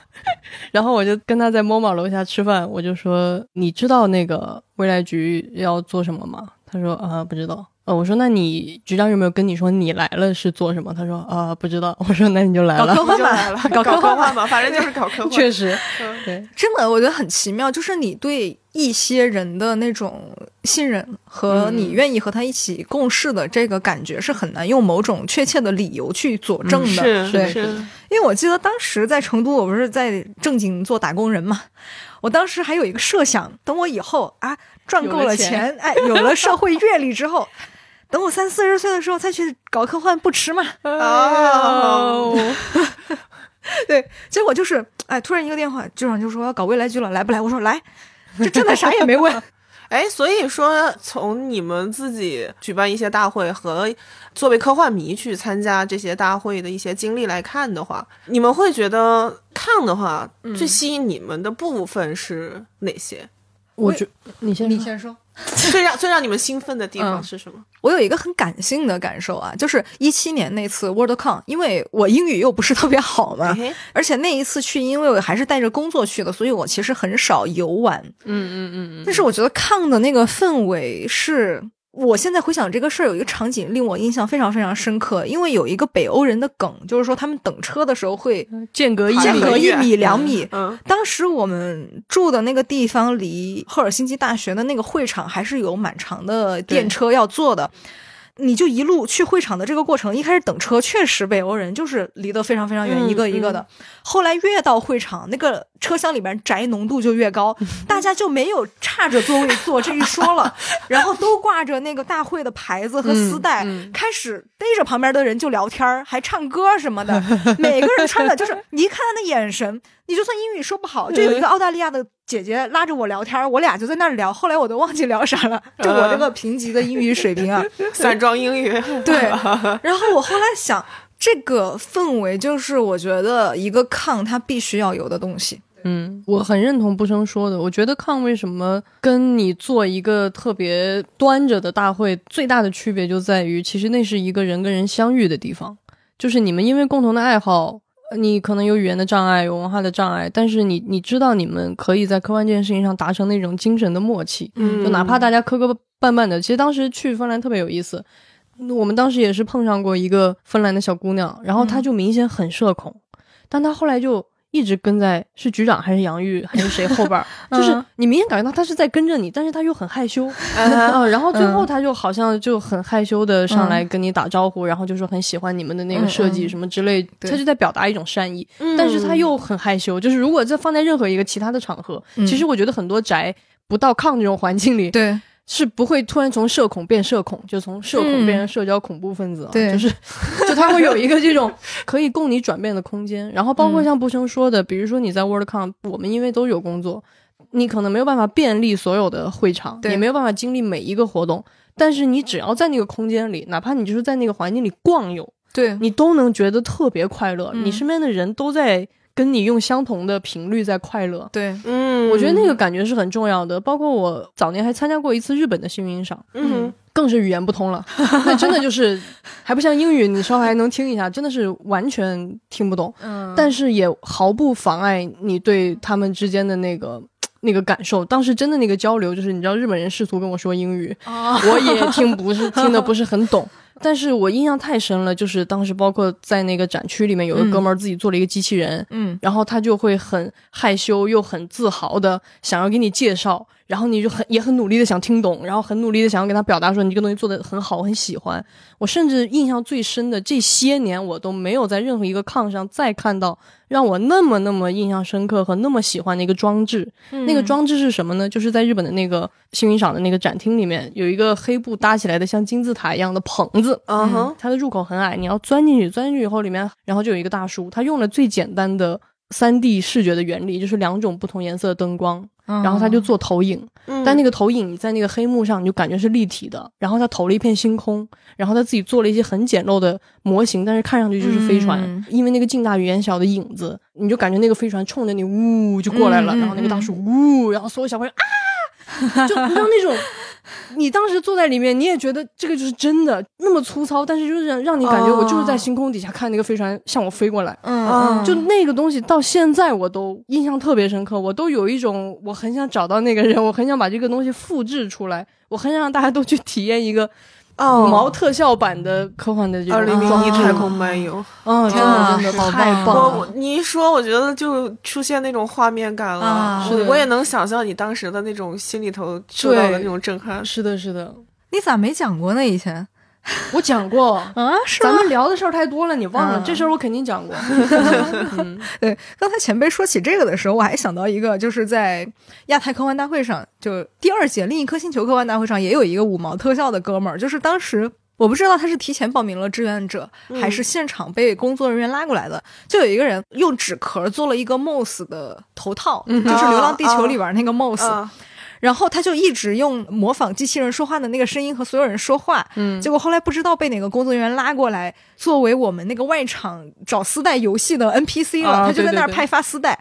然后我就跟他在 MOMA 楼下吃饭，我就说你知道那个未来局要做什么吗？他说啊不知道。呃，我说那你局长有没有跟你说你来了是做什么？他说啊不知道。[LAUGHS] 我说那你就来了，
搞科幻
吧，[LAUGHS] 搞科幻吧，反正就是搞科幻。
确实，对，
真的我觉得很奇妙，就是你对一些人的那种信任和你愿意和他一起共事的这个感觉是很难用某种确切的理由去佐证
的。
是是，因为我记得当时在成都，我不是在正经做打工人嘛，我当时还有一个设想，等我以后啊赚够了钱，哎，有了社会阅历之后。等我三四十岁的时候再去搞科幻不迟嘛？哦，[LAUGHS] [LAUGHS] 对，结果就是，哎，突然一个电话，局长就说要搞未来局了，来不来？我说来，就真的啥也没问。[LAUGHS]
哎，所以说从你们自己举办一些大会和作为科幻迷去参加这些大会的一些经历来看的话，你们会觉得看的话最吸引你们的部分是哪些？
我觉你先
你先说。[LAUGHS]
最让最让你们兴奋的地方是什么？
我有一个很感性的感受啊，就是一七年那次 WorldCon，因为我英语又不是特别好嘛，而且那一次去，因为我还是带着工作去的，所以我其实很少游玩。
嗯嗯嗯嗯。
但是我觉得 Con 的那个氛围是。我现在回想这个事儿，有一个场景令我印象非常非常深刻，因为有一个北欧人的梗，就是说他们等车的时候会
间隔
间隔一米两米。当时我们住的那个地方离赫尔辛基大学的那个会场还是有蛮长的电车要坐的。你就一路去会场的这个过程，一开始等车确实北欧人就是离得非常非常远，一个一个的。后来越到会场，那个车厢里边宅浓度就越高，[LAUGHS] 大家就没有差着座位坐这一说了，[LAUGHS] 然后都挂着那个大会的牌子和丝带，开始逮着旁边的人就聊天儿还唱歌什么的。每个人穿的就是你一看他的眼神，你就算英语说不好，就有一个澳大利亚的。姐姐拉着我聊天，我俩就在那儿聊。后来我都忘记聊啥了。就我这个贫瘠的英语水平啊，[LAUGHS]
散装英语。
对。[LAUGHS] 然后我后来想，这个氛围就是我觉得一个抗它必须要有的东西。
嗯，我很认同不生说的。我觉得抗为什么跟你做一个特别端着的大会最大的区别就在于，其实那是一个人跟人相遇的地方，就是你们因为共同的爱好。你可能有语言的障碍，有文化的障碍，但是你你知道你们可以在科幻这件事情上达成那种精神的默契，就哪怕大家磕磕绊绊的。其实当时去芬兰特别有意思，我们当时也是碰上过一个芬兰的小姑娘，然后她就明显很社恐，但她后来就。一直跟在是局长还是杨玉还是谁后边儿，[LAUGHS] 就是你明显感觉到他是在跟着你，但是他又很害羞 [LAUGHS] [LAUGHS] 嗯，然后最后他就好像就很害羞的上来跟你打招呼，然后就说很喜欢你们的那个设计什么之类，他就在表达一种善意，但是他又很害羞，就是如果这放在任何一个其他的场合，其实我觉得很多宅不到炕这种环境里，
对。
是不会突然从社恐变社恐，就从社恐变成社交恐怖分子啊！
对，
就是，就他会有一个这种可以供你转变的空间。然后包括像步生说的，比如说你在 WorldCon，我们因为都有工作，你可能没有办法便利所有的会场，也没有办法经历每一个活动。但是你只要在那个空间里，哪怕你就是在那个环境里逛悠，
对
你都能觉得特别快乐。你身边的人都在。跟你用相同的频率在快乐，
对，
嗯，
我觉得那个感觉是很重要的。包括我早年还参加过一次日本的幸运赏，
嗯，
更是语言不通了，[LAUGHS] 那真的就是还不像英语，你稍微还能听一下，真的是完全听不懂。嗯，但是也毫不妨碍你对他们之间的那个那个感受。当时真的那个交流，就是你知道日本人试图跟我说英语，我也听不是 [LAUGHS] 听的不是很懂。但是我印象太深了，就是当时包括在那个展区里面，有个哥们儿自己做了一个机器人，
嗯，
然后他就会很害羞又很自豪的想要给你介绍。然后你就很也很努力的想听懂，然后很努力的想要给他表达说你这个东西做的很好，我很喜欢。我甚至印象最深的这些年，我都没有在任何一个炕上再看到让我那么那么印象深刻和那么喜欢的一个装置。那个装置是什么呢？就是在日本的那个幸运赏的那个展厅里面，有一个黑布搭起来的像金字塔一样的棚子。
嗯哼，
它的入口很矮，你要钻进去，钻进去以后里面，然后就有一个大叔，他用了最简单的三 D 视觉的原理，就是两种不同颜色的灯光。然后他就做投影，但那个投影在那个黑幕上，你就感觉是立体的。然后他投了一片星空，然后他自己做了一些很简陋的模型，但是看上去就是飞船，因为那个近大于远小的影子，你就感觉那个飞船冲着你呜就过来了。然后那个大叔呜，然后所有小朋友啊，就你知道那种。[LAUGHS] 你当时坐在里面，你也觉得这个就是真的那么粗糙，但是就是让让你感觉我就是在星空底下看那个飞船向我飞过来，
嗯，
就那个东西到现在我都印象特别深刻，我都有一种我很想找到那个人，我很想把这个东西复制出来，我很想让大家都去体验一个。五毛特效版的科幻的这种
二零零一太空漫游，
嗯，真的真的太棒
了！你一说，我觉得就出现那种画面感了，
是
我也能想象你当时的那种心里头受到的那种震撼。
是的，是的，
你咋没讲过呢？以前？[LAUGHS]
我讲过。
啊，是
咱们聊的事儿太多了，你忘了这事儿我肯定讲过。[LAUGHS]
对，刚才前辈说起这个的时候，我还想到一个，就是在亚太科幻大会上，就第二届另一颗星球科幻大会上，也有一个五毛特效的哥们儿，就是当时我不知道他是提前报名了志愿者，还是现场被工作人员拉过来的，就有一个人用纸壳做了一个 Moss 的头套，就是《流浪地球》里边那个 Moss。然后他就一直用模仿机器人说话的那个声音和所有人说话，嗯，结果后来不知道被哪个工作人员拉过来，作为我们那个外场找丝带游戏的 NPC 了，他就在那儿派发丝带。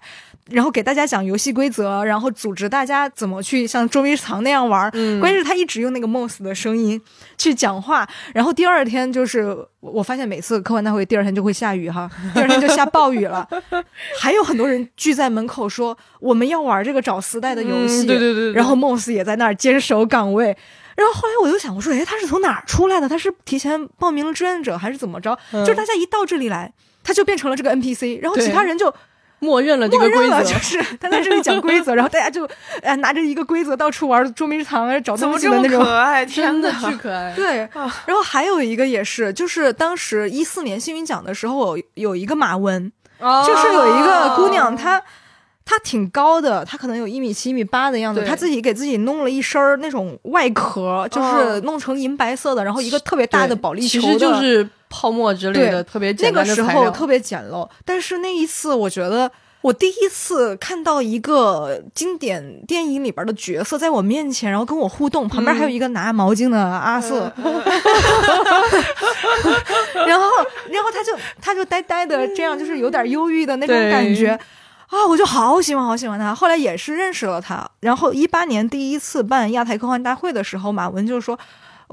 然后给大家讲游戏规则，然后组织大家怎么去像捉迷藏那样玩。嗯，关键是他一直用那个 Moss 的声音去讲话。然后第二天就是，我发现每次科幻大会第二天就会下雨哈，第二天就下暴雨了。[LAUGHS] 还有很多人聚在门口说我们要玩这个找丝带的游戏。
对对对。
然后 Moss 也在那儿坚守岗位。然后后来我就想，我说，哎，他是从哪儿出来的？他是提前报名了志愿者还是怎么着？就是大家一到这里来，他就变成了这个 NPC，然后其他人就。
默认了这个规则，
就是他在这里讲规则，然后大家就哎拿着一个规则到处玩捉迷藏，找东西的那种，
可爱，
真的巨可爱。
对，然后还有一个也是，就是当时一四年幸运奖的时候，有一个马文，就是有一个姑娘，她她挺高的，他可能有一米七、一米八的样子，他自己给自己弄了一身那种外壳，就是弄成银白色的，然后一个特别大的保利球，
其实就是泡沫之类的，特别简
单的那个时候特别简陋，但是那一次我觉得。我第一次看到一个经典电影里边的角色在我面前，然后跟我互动，旁边还有一个拿毛巾的阿瑟，[LAUGHS] [LAUGHS] 然后，然后他就他就呆呆的这样，就是有点忧郁的那种感觉啊，我就好喜欢好喜欢他。后来也是认识了他，然后一八年第一次办亚太科幻大会的时候，马文就说。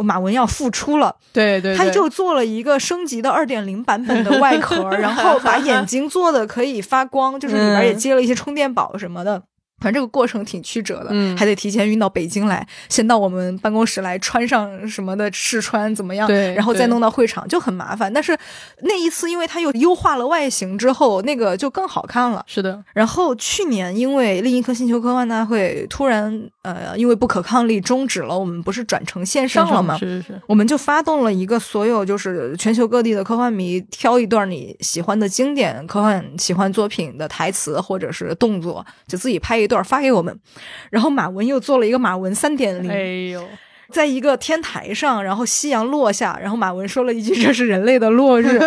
马文要复出了，
对对，
他就做了一个升级的二点零版本的外壳，[LAUGHS] 然后把眼睛做的可以发光，就是里边也接了一些充电宝什么的。反正这个过程挺曲折的，还得提前运到北京来，先到我们办公室来穿上什么的试穿怎么样，然后再弄到会场就很麻烦。但是那一次，因为它又优化了外形之后，那个就更好看了。
是的。
然后去年因为另一颗星球科幻大会突然呃因为不可抗力终止了，我们不是转成线上了吗？
是是是。
我们就发动了一个所有就是全球各地的科幻迷挑一段你喜欢的经典科幻喜欢作品的台词或者是动作，就自己拍一。段发给我们，然后马文又做了一个马文三点零。
哎呦，
在一个天台上，然后夕阳落下，然后马文说了一句：“这是人类的落日。[LAUGHS] ”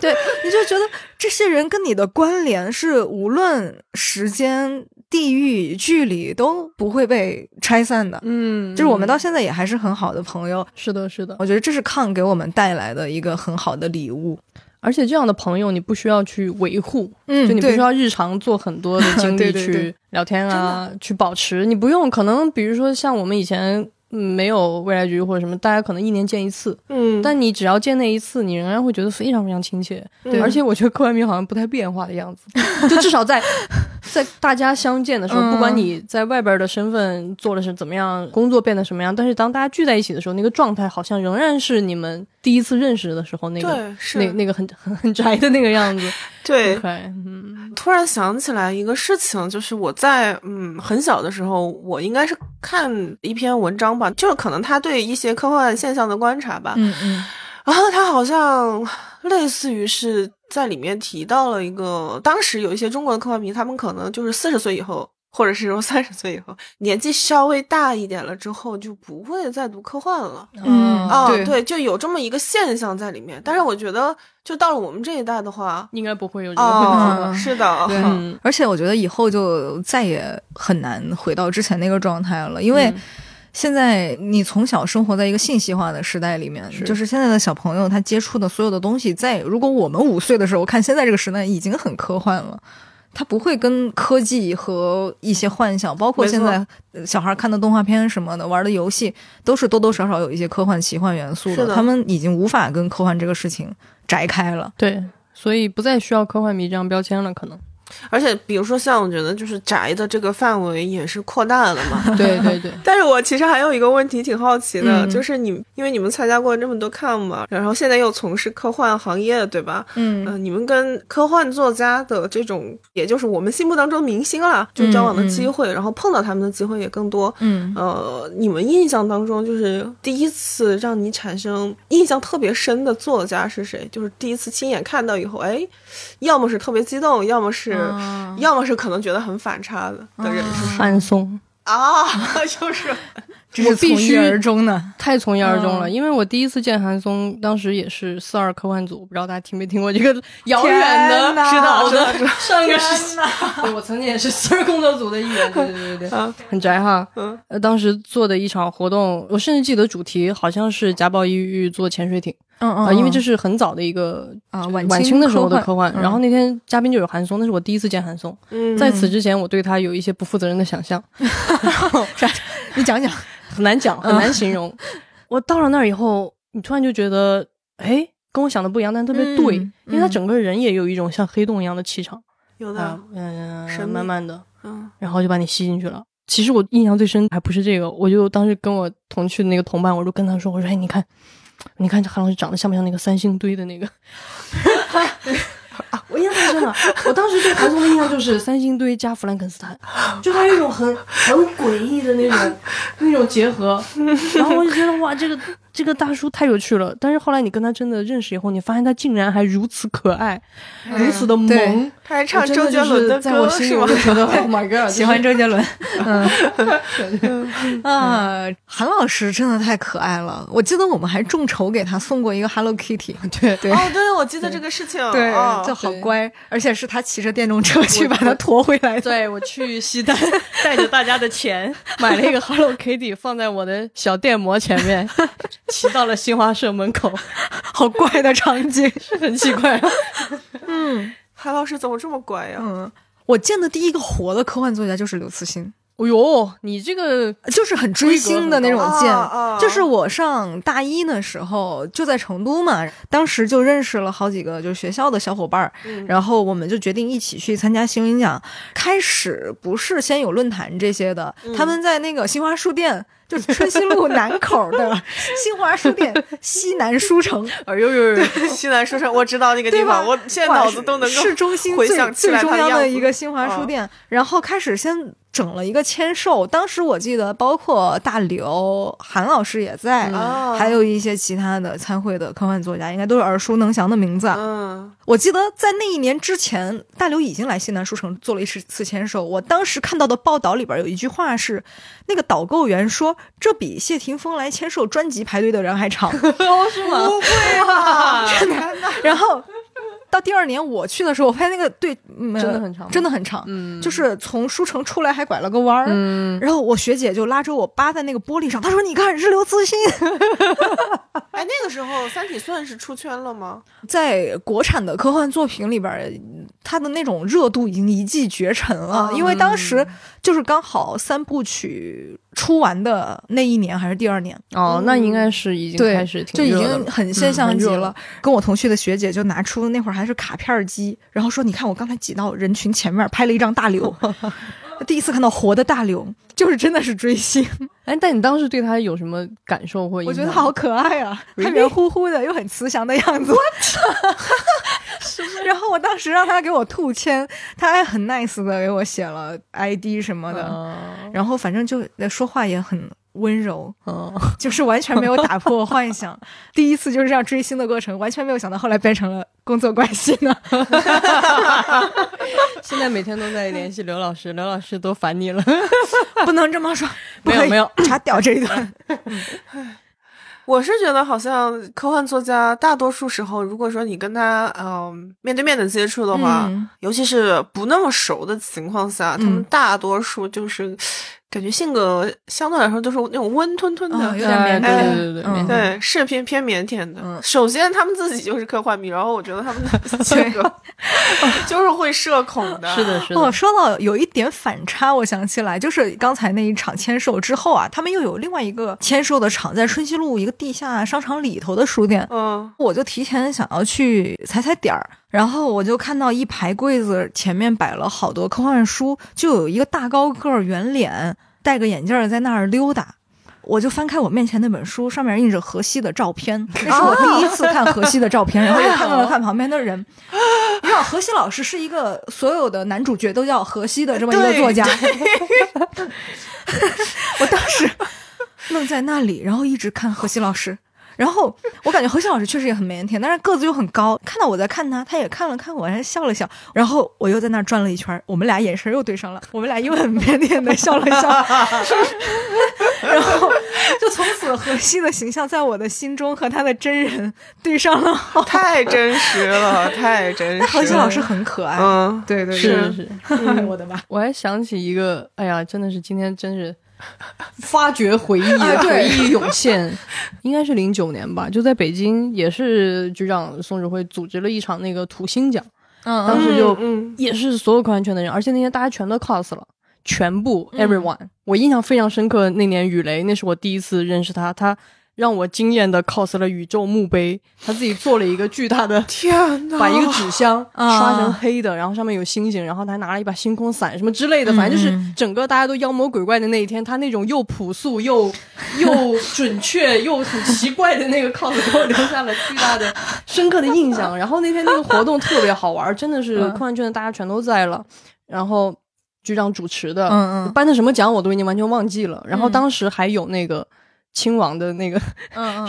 对，你就觉得这些人跟你的关联是无论时间、地域、距离都不会被拆散的。
嗯，
就是我们到现在也还是很好的朋友。
是的，是的，
我觉得这是抗给我们带来的一个很好的礼物。
而且这样的朋友，你不需要去维护，嗯，就你不需要日常做很多的精 [LAUGHS] 力去聊天啊，去保持。你不用，可能比如说像我们以前。嗯，没有未来局或者什么，大家可能一年见一次。嗯，但你只要见那一次，你仍然会觉得非常非常亲切。对，而且我觉得科幻迷好像不太变化的样子，[LAUGHS] 就至少在在大家相见的时候，不管你在外边的身份做的是怎么样，工作变得什么样，但是当大家聚在一起的时候，那个状态好像仍然是你们第一次认识的时候那个那那个很很很宅的那个样子。[LAUGHS]
对，
嗯，
突然想起来一个事情，就是我在嗯很小的时候，我应该是看一篇文章吧，就是可能他对一些科幻现象的观察吧，
嗯嗯，
然后他好像类似于是在里面提到了一个，当时有一些中国的科幻迷，他们可能就是四十岁以后。或者是说三十岁以后，年纪稍微大一点了之后，就不会再读科幻了。
嗯，
啊，对，就有这么一个现象在里面。但是我觉得，就到了我们这一代的话，
应该不会有这个问
题。[LAUGHS] 是的，
对。而且我觉得以后就再也很难回到之前那个状态了，因为现在你从小生活在一个信息化的时代里面，就是现在的小朋友他接触的所有的东西，在如果我们五岁的时候看现在这个时代，已经很科幻了。他不会跟科技和一些幻想，包括现在小孩看的动画片什么的，玩的游戏，都是多多少少有一些科幻奇幻元素
的。
他们已经无法跟科幻这个事情摘开了。
对，所以不再需要科幻迷这样标签了，可能。
而且，比如说，像我觉得，就是宅的这个范围也是扩大了嘛。[LAUGHS]
对对对。[LAUGHS]
但是我其实还有一个问题挺好奇的，就是你，因为你们参加过这么多 CON 嘛，然后现在又从事科幻行业，对吧？
嗯。
呃，你们跟科幻作家的这种，也就是我们心目当中明星啦，就交往的机会，然后碰到他们的机会也更多。
嗯。
呃，你们印象当中，就是第一次让你产生印象特别深的作家是谁？就是第一次亲眼看到以后，哎，要么是特别激动，要么是。要么是可能觉得很反差的的人是
范松，
啊，[LAUGHS] 就是。
这是从一而终的，[LAUGHS]
太从一而终了。因为我第一次见韩松，当时也是四二科幻组，不知道大家听没听过这个 [LAUGHS] 遥远的、
知道的 [LAUGHS]
上个世纪。对，我曾经也是四二工作组的一员，对对对对，很宅哈。嗯，呃，当时做的一场活动，我甚至记得主题好像是贾宝玉坐潜水艇。
嗯嗯，
因为这是很早的一个
啊
晚
清
的时候的科幻。然后那天嘉宾就有韩松，那是我第一次见韩松。嗯，在此之前，我对他有一些不负责任的想象。
你讲讲。
很难讲，很难形容。我到了那儿以后，你突然就觉得，哎，跟我想的不一样，但特别对，因为他整个人也有一种像黑洞一样的气场，
有的，
嗯，慢慢的，嗯，然后就把你吸进去了。其实我印象最深还不是这个，我就当时跟我同去的那个同伴，我就跟他说，我说，哎，你看，你看这韩老师长得像不像那个三星堆的那个？[LAUGHS] 啊，我印象太深了。我当时对韩松的印象就是三星堆加弗兰肯斯坦，就他有一种很很诡异的那种那种结合。然后我就觉得哇，这个这个大叔太有趣了。但是后来你跟他真的认识以后，你发现他竟然还如此可爱，如此的萌。
他还唱周杰伦的
歌，是吗？觉得 Oh my God，[LAUGHS]
喜欢周杰伦。嗯 [LAUGHS] 啊，韩老师真的太可爱了。我记得我们还众筹给他送过一个 Hello Kitty。
对对。哦，
对，我记得这个事情。
对。就好乖，而且是他骑着电动车去把他驮回来。
对我去西单，带着大家的钱 [LAUGHS] 买了一个 Hello Kitty，放在我的小电摩前面，骑到了新华社门口，
好怪的场景，
是很奇怪。
嗯，韩老师怎么这么乖呀？
嗯，我见的第一个活的科幻作家就是刘慈欣。
哎呦，你这个
就是很追星的那种见，就是我上大一的时候就在成都嘛，当时就认识了好几个就是学校的小伙伴儿，然后我们就决定一起去参加星云奖。开始不是先有论坛这些的，他们在那个新华书店，就是春熙路南口的新华书店 [LAUGHS] 西南书城。
哎呦呦呦，西南书城，我知道那个地方，我现在脑子都能够
市中心最最中央的一个新华书店，然后开始先。整了一个签售，当时我记得包括大刘、韩老师也在，还有一些其他的参会的科幻作家，应该都是耳熟能详的名字。嗯，我记得在那一年之前，大刘已经来西南书城做了一次签售。我当时看到的报道里边有一句话是，那个导购员说，这比谢霆锋来签售专辑排队的人还长。[LAUGHS]
哦，是吗？
不会吧！[LAUGHS]
真的。然后。到第二年我去的时候，我发现那个队
真的很长，
真的很长，就是从书城出来还拐了个弯儿。然后我学姐就拉着我扒在那个玻璃上，她说：“你看，日流自信。[LAUGHS] ”
哎，那个时候《三体》算是出圈了吗？
在国产的科幻作品里边，它的那种热度已经一骑绝尘了，因为当时就是刚好三部曲。出完的那一年还是第二年
哦，那应该是已经开始
就已经很现象级了。跟我同去的学姐就拿出那会儿还是卡片机，然后说：“你看我刚才挤到人群前面拍了一张大刘，[LAUGHS] 第一次看到活的大刘，就是真的是追星。[LAUGHS] ”
哎，但你当时对他有什么感受或？
我觉得好可爱啊，他圆乎乎的又很慈祥的样子。[LAUGHS] 然后我当时让他给我吐签，他还很 nice 的给我写了 ID 什么的，然后反正就说话也很温柔，就是完全没有打破幻想。[LAUGHS] 第一次就是这样追星的过程，完全没有想到后来变成了工作关系呢。[LAUGHS]
现在每天都在联系刘老师，[LAUGHS] 刘老师都烦你了，
不能这么说，
没有没有，
查掉这一段。
我是觉得，好像科幻作家大多数时候，如果说你跟他嗯面对面的接触的话，尤其是不那么熟的情况下，他们大多数就是。感觉性格相对来说都是那种温吞吞的，
有点腼腆，
对对对，
对是偏偏腼腆的。首先他们自己就是科幻迷，然后我觉得他们的 [LAUGHS] 性格 [LAUGHS] 就是会社恐的。
是的，是的。哦，
说到有一点反差，我想起来，就是刚才那一场签售之后啊，他们又有另外一个签售的场，在春熙路一个地下商场里头的书店。嗯，我就提前想要去踩踩点儿。然后我就看到一排柜子前面摆了好多科幻书，就有一个大高个儿圆脸，戴个眼镜在那儿溜达。我就翻开我面前那本书，上面印着荷西的照片，[LAUGHS] 那是我第一次看荷西的照片。然后又看了看旁边的人，你知道荷西老师是一个所有的男主角都叫荷西的这么一个作家。[LAUGHS] 我当时愣在那里，然后一直看荷西老师。然后我感觉何欣老师确实也很腼腆，但是个子又很高。看到我在看他，他也看了看我，还笑了笑。然后我又在那转了一圈，我们俩眼神又对上了，我们俩又很腼腆的笑了笑。然后就从此何西的形象在我的心中和他的真人对上了，
太真实了，太真实。
何西老师很可爱，嗯，对对
是是，[LAUGHS]
我的妈！
我还想起一个，哎呀，真的是今天真是。[LAUGHS] 发掘回忆，回忆涌现，[LAUGHS] 应该是零九年吧，就在北京，也是局长宋志辉组织了一场那个土星奖，嗯，当时就也是所有科幻圈的人，而且那天大家全都 cos 了，全部 everyone，我印象非常深刻，那年雨雷，那是我第一次认识他，他。让我惊艳的 cos 了宇宙墓碑，他自己做了一个巨大的 [LAUGHS]
天呐，
把一个纸箱 [LAUGHS] 刷成黑的，然后上面有星星，然后他还拿了一把星空伞什么之类的，反正就是整个大家都妖魔鬼怪的那一天，他那种又朴素又 [LAUGHS] 又准确又很奇怪的那个 cos 给我留下了巨大的深刻的印象。然后那天那个活动特别好玩，真的是科幻圈的大家全都在了，然后局长主持的，嗯嗯，颁的什么奖我都已经完全忘记了。然后当时还有那个。亲王的那个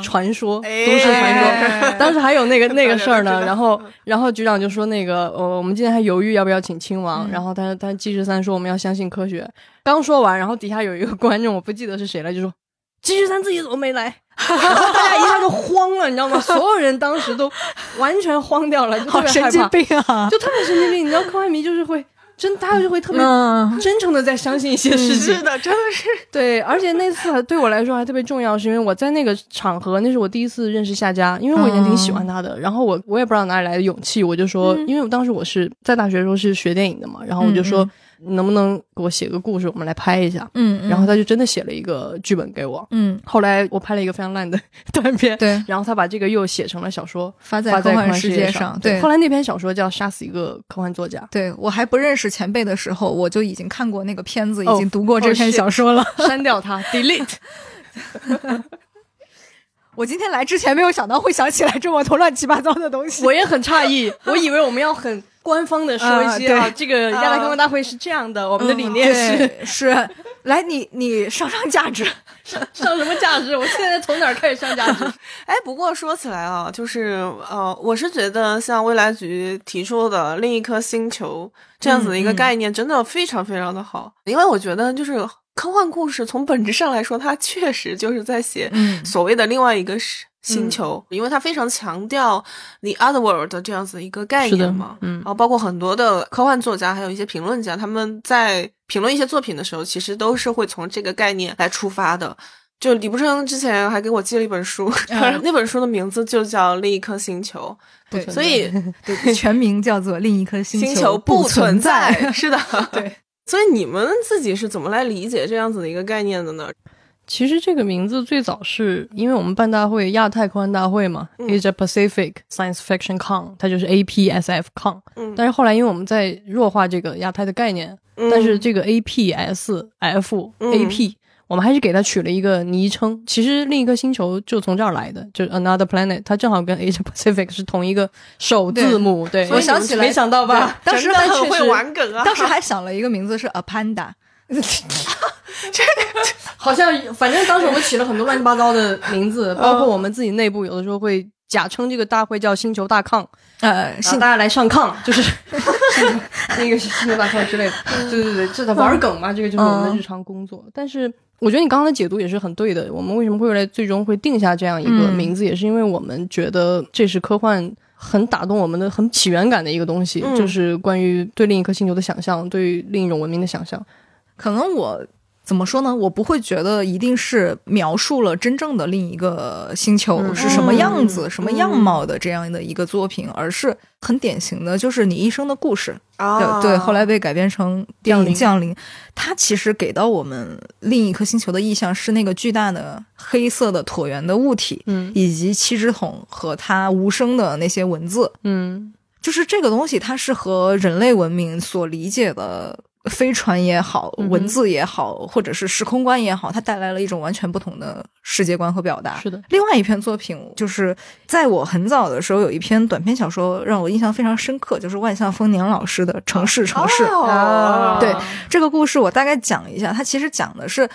传说，都市传说，当时还有那个 [LAUGHS] 那个事儿呢。然后，然后局长就说：“那个，呃，我们今天还犹豫要不要请亲王。”然后他他季十三说：“我们要相信科学。”刚说完，然后底下有一个观众，我不记得是谁了，就说：“季十三自己怎么没来？” [LAUGHS] 大家一下就慌了，你知道吗？[LAUGHS] 所有人当时都完全慌掉了，就特别
害怕，
就特别神经病。你知道，科幻迷就是会。真，他就会特别真诚的在相信一些事情。
是的，真的是。
对，而且那次对我来说还特别重要，是因为我在那个场合，那是我第一次认识夏家，因为我以前挺喜欢他的。然后我我也不知道哪里来的勇气，我就说，因为我当时我是在大学的时候是学电影的嘛，然后我就说。能不能给我写个故事，我们来拍一下？嗯，然后他就真的写了一个剧本给我。嗯，后来我拍了一个非常烂的短片。
对，
然后他把这个又写成了小说，
发
在
科幻
世
界上。对，
后来那篇小说叫《杀死一个科幻作家》。
对我还不认识前辈的时候，我就已经看过那个片子，已经读过这篇小说了。
删掉它，[LAUGHS] delete。[LAUGHS]
我今天来之前没有想到会想起来这么多乱七八糟的东西，
我也很诧异，我以为我们要很。官方的说一些啊，这个亚太科幻大会是这样的，我们的理念是
是，来你你上上价值，[LAUGHS]
上上什么价值？我现在从哪儿开始上价值？[LAUGHS]
哎，不过说起来啊，就是呃，我是觉得像未来局提出的另一颗星球这样子的一个概念，真的非常非常的好，因为我觉得就是科幻故事从本质上来说，它确实就是在写所谓的另外一个世。星球，因为它非常强调 the other world 这样子一个概念嘛，嗯，然后包括很多的科幻作家，还有一些评论家，他们在评论一些作品的时候，其实都是会从这个概念来出发的。就李不生之前还给我寄了一本书，[LAUGHS] 那本书的名字就叫《另一颗星球》，
对，
所以
全名叫做《另一颗星
球
不
存
在》，
是的，[LAUGHS]
对。
所以你们自己是怎么来理解这样子的一个概念的呢？
其实这个名字最早是因为我们办大会亚太科幻大会嘛，Asia Pacific Science Fiction Con，它就是 APSF Con。嗯，但是后来因为我们在弱化这个亚太的概念，但是这个 APSF AP，我们还是给它取了一个昵称。其实另一颗星球就从这儿来的，就是 Another Planet，它正好跟 Asia Pacific 是同一个首字母。对，
我想起来，
没想到吧？
当时还
很会玩梗啊！
当时还想了一个名字是 A Panda。
这 [LAUGHS] 好像，反正当时我们起了很多乱七八糟的名字，包括我们自己内部有的时候会假称这个大会叫“星球大炕”，呃，请大家来上炕，[LAUGHS] 就是 [LAUGHS] 那个星球大炕之类的。对对对，这在玩梗嘛，这个就是我们的日常工作。但是我觉得你刚刚的解读也是很对的。我们为什么会来最终会定下这样一个名字，也是因为我们觉得这是科幻很打动我们的、很起源感的一个东西，就是关于对另一颗星球的想象，对另一种文明的想象。
可能我怎么说呢？我不会觉得一定是描述了真正的另一个星球是什么样子、什么样貌的这样的一个作品，而是很典型的，就是你一生的故事。对，后来被改编成电影《降临》，它其实给到我们另一颗星球的意象是那个巨大的黑色的椭圆的物体，嗯，以及七只桶和它无声的那些文字，嗯，就是这个东西，它是和人类文明所理解的。飞船也好，文字也好，或者是时空观也好，它带来了一种完全不同的世界观和表达。
是的，
另外一篇作品就是在我很早的时候，有一篇短篇小说让我印象非常深刻，就是万象丰年老师的《城市城市》。对这个故事，我大概讲一下，它其实讲的是。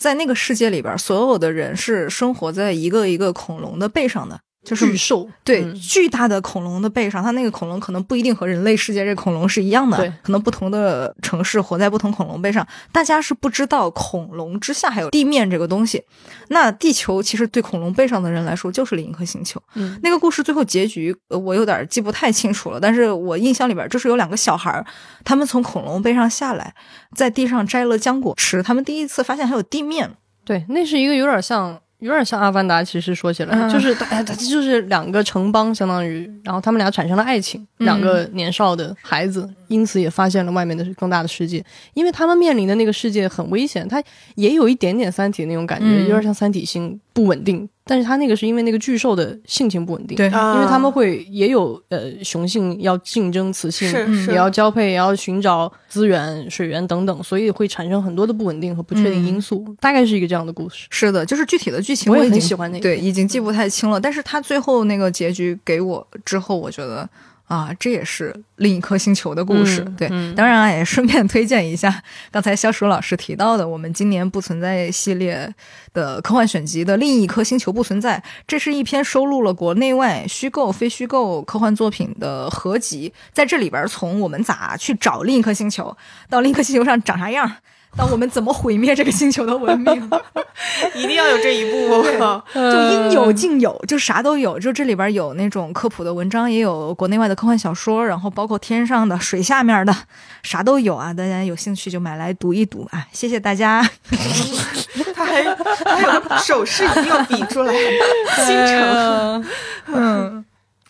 在那个世界里边，所有的人是生活在一个一个恐龙的背上的。就是
巨兽，
对巨大的恐龙的背上，它那个恐龙可能不一定和人类世界这恐龙是一样的，
对，
可能不同的城市活在不同恐龙背上，大家是不知道恐龙之下还有地面这个东西。那地球其实对恐龙背上的人来说就是另一颗星球。
嗯，
那个故事最后结局我有点记不太清楚了，但是我印象里边就是有两个小孩，他们从恐龙背上下来，在地上摘了浆果吃，他们第一次发现还有地面。
对，那是一个有点像。有点像《阿凡达》，其实说起来就是，哎，它就是两个城邦，相当于，然后他们俩产生了爱情，两个年少的孩子，因此也发现了外面的更大的世界，因为他们面临的那个世界很危险，它也有一点点《三体》那种感觉，有点像三体星。不稳定，但是它那个是因为那个巨兽的性情不稳定，
对，
因为他们会也有呃雄性要竞争雌性，也要交配，也要寻找资源、水源等等，所以会产生很多的不稳定和不确定因素，大概是一个这样的故事。
是的，就是具体的剧情
我也很喜欢那个，
对，已经记不太清了，但是他最后那个结局给我之后，我觉得。啊，这也是另一颗星球的故事。对，当然啊，也顺便推荐一下刚才肖叔老师提到的我们今年不存在系列的科幻选集的另一颗星球不存在。这是一篇收录了国内外虚构、非虚构科幻作品的合集，在这里边从我们咋去找另一颗星球，到另一颗星球上长啥样。那我们怎么毁灭这个星球的文明？[LAUGHS]
一定要有这一步，
就应有尽有，就啥都有。就这里边有那种科普的文章，也有国内外的科幻小说，然后包括天上的、水下面的，啥都有啊！大家有兴趣就买来读一读啊！谢谢大家。[LAUGHS]
他还还有个手势一定要比出来，[LAUGHS] 星辰。
嗯，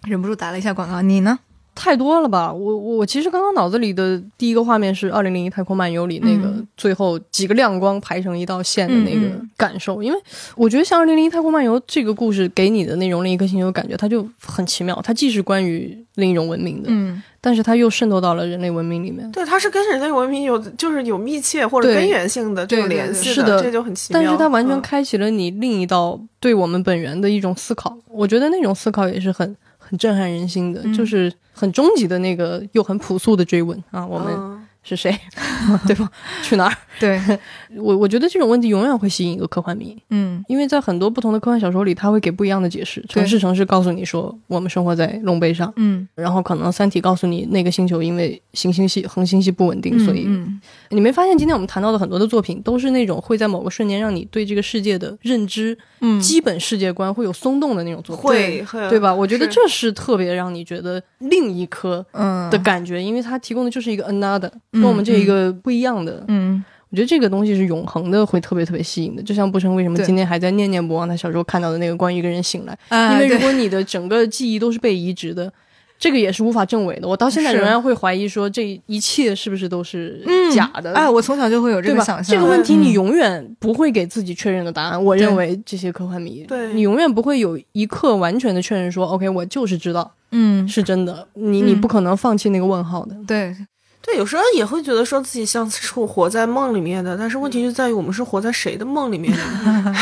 忍不住打了一下广告。你呢？
太多了吧！我我其实刚刚脑子里的第一个画面是《二零零一太空漫游》里那个最后几个亮光排成一道线的那个感受，因为我觉得像《二零零一太空漫游》这个故事给你的那种另一颗星球感觉，它就很奇妙。它既是关于另一种文明的，
嗯，
但是它又渗透到了人类文明里面。
对，它是跟人类文明有就是有密切或者根源性的这种联系的，这就很奇
妙。但是它完全开启了你另一道对我们本源的一种思考。我觉得那种思考也是很。很震撼人心的，就是很终极的那个又很朴素的追问啊，我们。是谁，[LAUGHS] 对吧？去哪儿？
对 [LAUGHS]
我，我觉得这种问题永远会吸引一个科幻迷。
嗯，
因为在很多不同的科幻小说里，他会给不一样的解释。城市城市告诉你说，我们生活在龙背上。
嗯，
然后可能三体告诉你，那个星球因为行星系恒星系不稳定，所以嗯你没发现今天我们谈到的很多的作品，都是那种会在某个瞬间让你对这个世界的认知、基本世界观会有松动的那种作品，
会
对吧？我觉得这是特别让你觉得另一颗嗯的感觉，因为它提供的就是一个 another。跟我们这一个不一样的，
嗯，
我觉得这个东西是永恒的，会特别特别吸引的。就像不生为什么今天还在念念不忘他小时候看到的那个关于一个人醒来，因为如果你的整个记忆都是被移植的，这个也是无法证伪的。我到现在仍然会怀疑说这一切是不是都是假的。
哎，我从小就会有这个想
象。这个问题你永远不会给自己确认的答案。我认为这些科幻迷，
对
你永远不会有一刻完全的确认说，OK，我就是知道，
嗯，
是真的。你你不可能放弃那个问号的。
对。
对，有时候也会觉得说自己像是活在梦里面的，但是问题就在于我们是活在谁的梦里面的。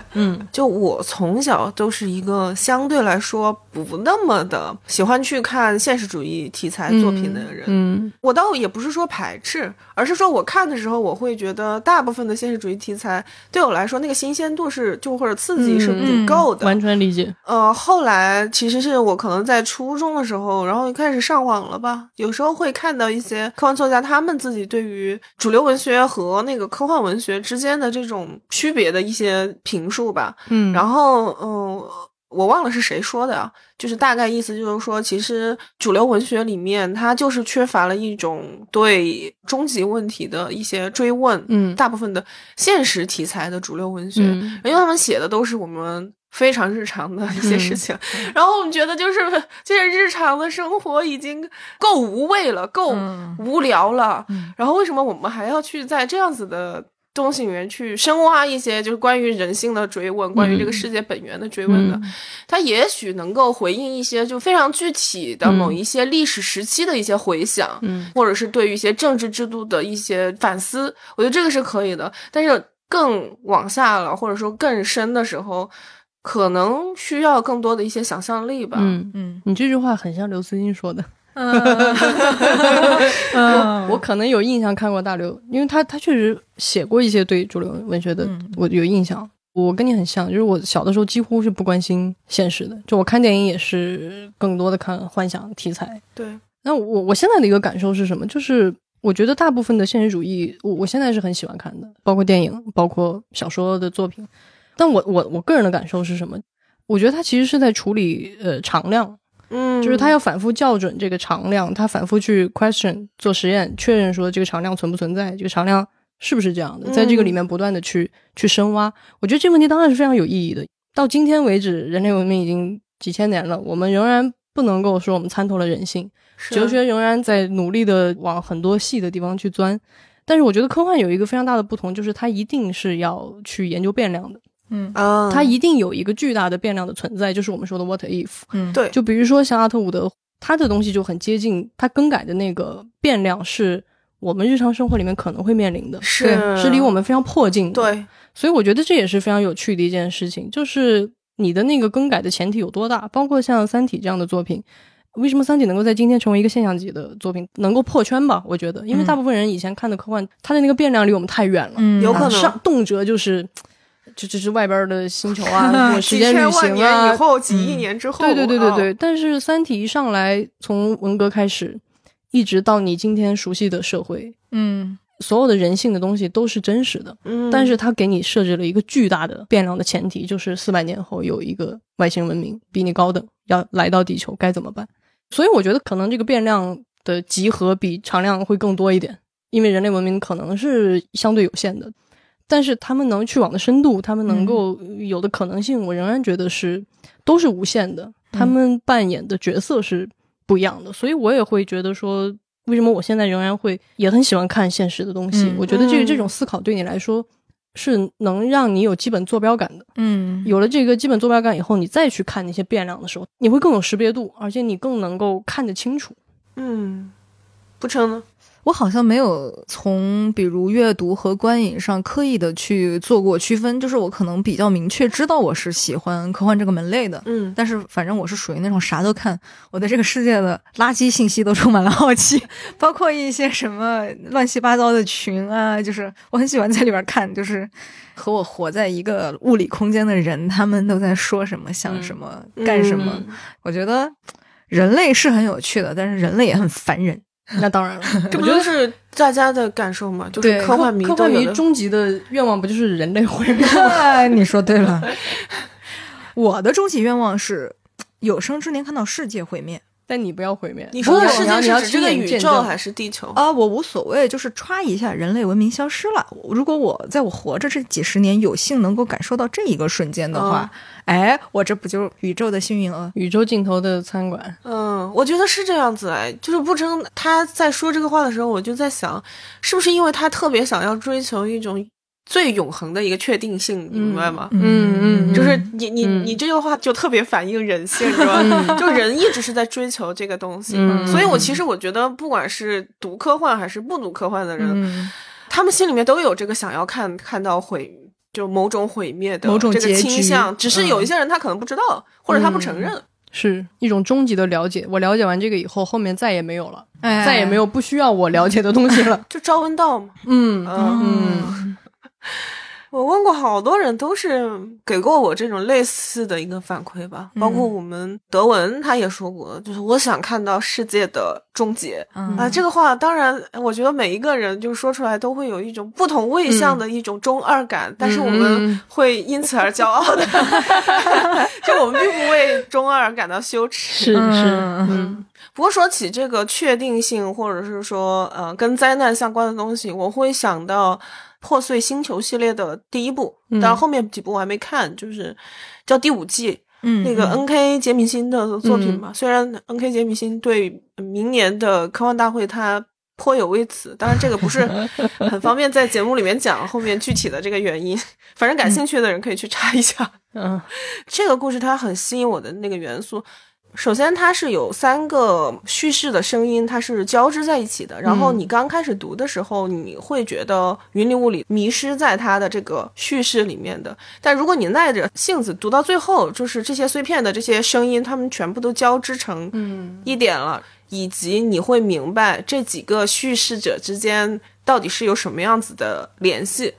[LAUGHS]
嗯，
就我从小都是一个相对来说不那么的喜欢去看现实主义题材作品的人。
嗯，
我倒也不是说排斥，而是说我看的时候，我会觉得大部分的现实主义题材对我来说，那个新鲜度是就或者刺激是不够的。
完全理解。
呃，后来其实是我可能在初中的时候，然后开始上网了吧，有时候会看到一些科幻作家他们自己对于主流文学和那个科幻文学之间的这种区别的一些评述。吧，
嗯，
然后嗯，我忘了是谁说的，就是大概意思就是说，其实主流文学里面它就是缺乏了一种对终极问题的一些追问，
嗯，
大部分的现实题材的主流文学，因为他们写的都是我们非常日常的一些事情，[LAUGHS] 然后我们觉得就是这些日常的生活已经够无味了，够无聊了，然后为什么我们还要去在这样子的？东西里面去深挖一些，就是关于人性的追问，关于这个世界本源的追问的，它也许能够回应一些就非常具体的某一些历史时期的一些回想，或者是对于一些政治制度的一些反思，我觉得这个是可以的。但是更往下了，或者说更深的时候，可能需要更多的一些想象力吧。
嗯嗯，你这句话很像刘慈欣说的。我 [LAUGHS] 我可能有印象看过大刘，因为他他确实写过一些对主流文学的，我有印象。我跟你很像，就是我小的时候几乎是不关心现实的，就我看电影也是更多的看幻想题材。
对，
那我我现在的一个感受是什么？就是我觉得大部分的现实主义，我我现在是很喜欢看的，包括电影，包括小说的作品。但我我我个人的感受是什么？我觉得他其实是在处理呃常量，
嗯，
就是他要反复校准这个常量，他反复去 question 做实验，确认说这个常量存不存在，这个常量。是不是这样的？在这个里面不断的去去深挖，我觉得这个问题当然是非常有意义的。到今天为止，人类文明已经几千年了，我们仍然不能够说我们参透了人性，哲学仍然在努力的往很多细的地方去钻。但是我觉得科幻有一个非常大的不同，就是它一定是要去研究变量的。
嗯。
啊，
它一定有一个巨大的变量的存在，就是我们说的 what if。
嗯，
对，
就比如说像阿特伍德，他的东西就很接近，他更改的那个变量是。我们日常生活里面可能会面临的
是。
是离我们非常迫近
的，对，
所以我觉得这也是非常有趣的一件事情，就是你的那个更改的前提有多大，包括像《三体》这样的作品，为什么《三体》能够在今天成为一个现象级的作品，能够破圈吧？我觉得，因为大部分人以前看的科幻，它的那个变量离我们太远了，
嗯，
有可能。
上动辄就是，就就是外边的星球啊，[LAUGHS] 或时间旅行
啊，以后几亿年之后，
对对对对对。但是《三体》一上来，从文革开始。一直到你今天熟悉的社会，
嗯，
所有的人性的东西都是真实的，
嗯，
但是它给你设置了一个巨大的变量的前提，就是四百年后有一个外星文明比你高等，要来到地球，该怎么办？所以我觉得可能这个变量的集合比常量会更多一点，因为人类文明可能是相对有限的，但是他们能去往的深度，他们能够有的可能性，我仍然觉得是都是无限的，他们扮演的角色是。不一样的，所以我也会觉得说，为什么我现在仍然会也很喜欢看现实的东西？我觉得这个这种思考对你来说是能让你有基本坐标感的。
嗯，
有了这个基本坐标感以后，你再去看那些变量的时候，你会更有识别度，而且你更能够看得清楚。
嗯，不成呢？
我好像没有从比如阅读和观影上刻意的去做过区分，就是我可能比较明确知道我是喜欢科幻这个门类的，
嗯，
但是反正我是属于那种啥都看，我对这个世界的垃圾信息都充满了好奇，[LAUGHS] 包括一些什么乱七八糟的群啊，就是我很喜欢在里边看，就是和我活在一个物理空间的人，他们都在说什么、想什么、干什么。我觉得人类是很有趣的，但是人类也很烦人。[LAUGHS]
那当然了，
这不就是大家的感受吗？就是科幻迷，
科幻迷终极的愿望不就是人类毁灭
吗？[LAUGHS] 你说对了，[LAUGHS] 我的终极愿望是有生之年看到世界毁灭。
但你不要毁灭。
你说的世界
是
指这个宇宙还是地球
啊？我无所谓，就是歘一下，人类文明消失了。如果我在我活着这几十年有幸能够感受到这一个瞬间的话，哎，我这不就宇宙的幸运儿？
宇宙尽头的餐馆。
嗯，我觉得是这样子哎，就是不争他在说这个话的时候，我就在想，是不是因为他特别想要追求一种。最永恒的一个确定性，你明白吗？
嗯
嗯，就是你你你这句话就特别反映人性，是吧？[LAUGHS] 就人一直是在追求这个东西，所以我其实我觉得，不管是读科幻还是不读科幻的人，他们心里面都有这个想要看看到毁，就某种毁灭的这个倾向，只是有一些人他可能不知道，或者他不承认，
是一种终极的了解。我了解完这个以后，后面再也没有了，再也没有不需要我了解的东西了，[LAUGHS]
就朝闻道嘛。
嗯。嗯。[LAUGHS]
我问过好多人，都是给过我这种类似的一个反馈吧。包括我们德文，他也说过，就是我想看到世界的终结啊。这个话当然，我觉得每一个人就说出来都会有一种不同位向的一种中二感，但是我们会因此而骄傲的。[LAUGHS] [LAUGHS] 就我们并不为中二感到羞耻。
是是
嗯。不过说起这个确定性，或者是说呃跟灾难相关的东西，我会想到。破碎星球系列的第一部，当然后面几部我还没看，就是叫第五季，
嗯，
那个 N.K. 杰米辛的作品嘛。虽然 N.K. 杰米辛对明年的科幻大会他颇有微词，当然这个不是很方便在节目里面讲后面具体的这个原因。反正感兴趣的人可以去查一下。
嗯，
这个故事它很吸引我的那个元素。首先，它是有三个叙事的声音，它是交织在一起的。然后你刚开始读的时候，你会觉得云里雾里，迷失在它的这个叙事里面的。但如果你耐着性子读到最后，就是这些碎片的这些声音，它们全部都交织成一点了。以及你会明白这几个叙事者之间到底是有什么样子的联系。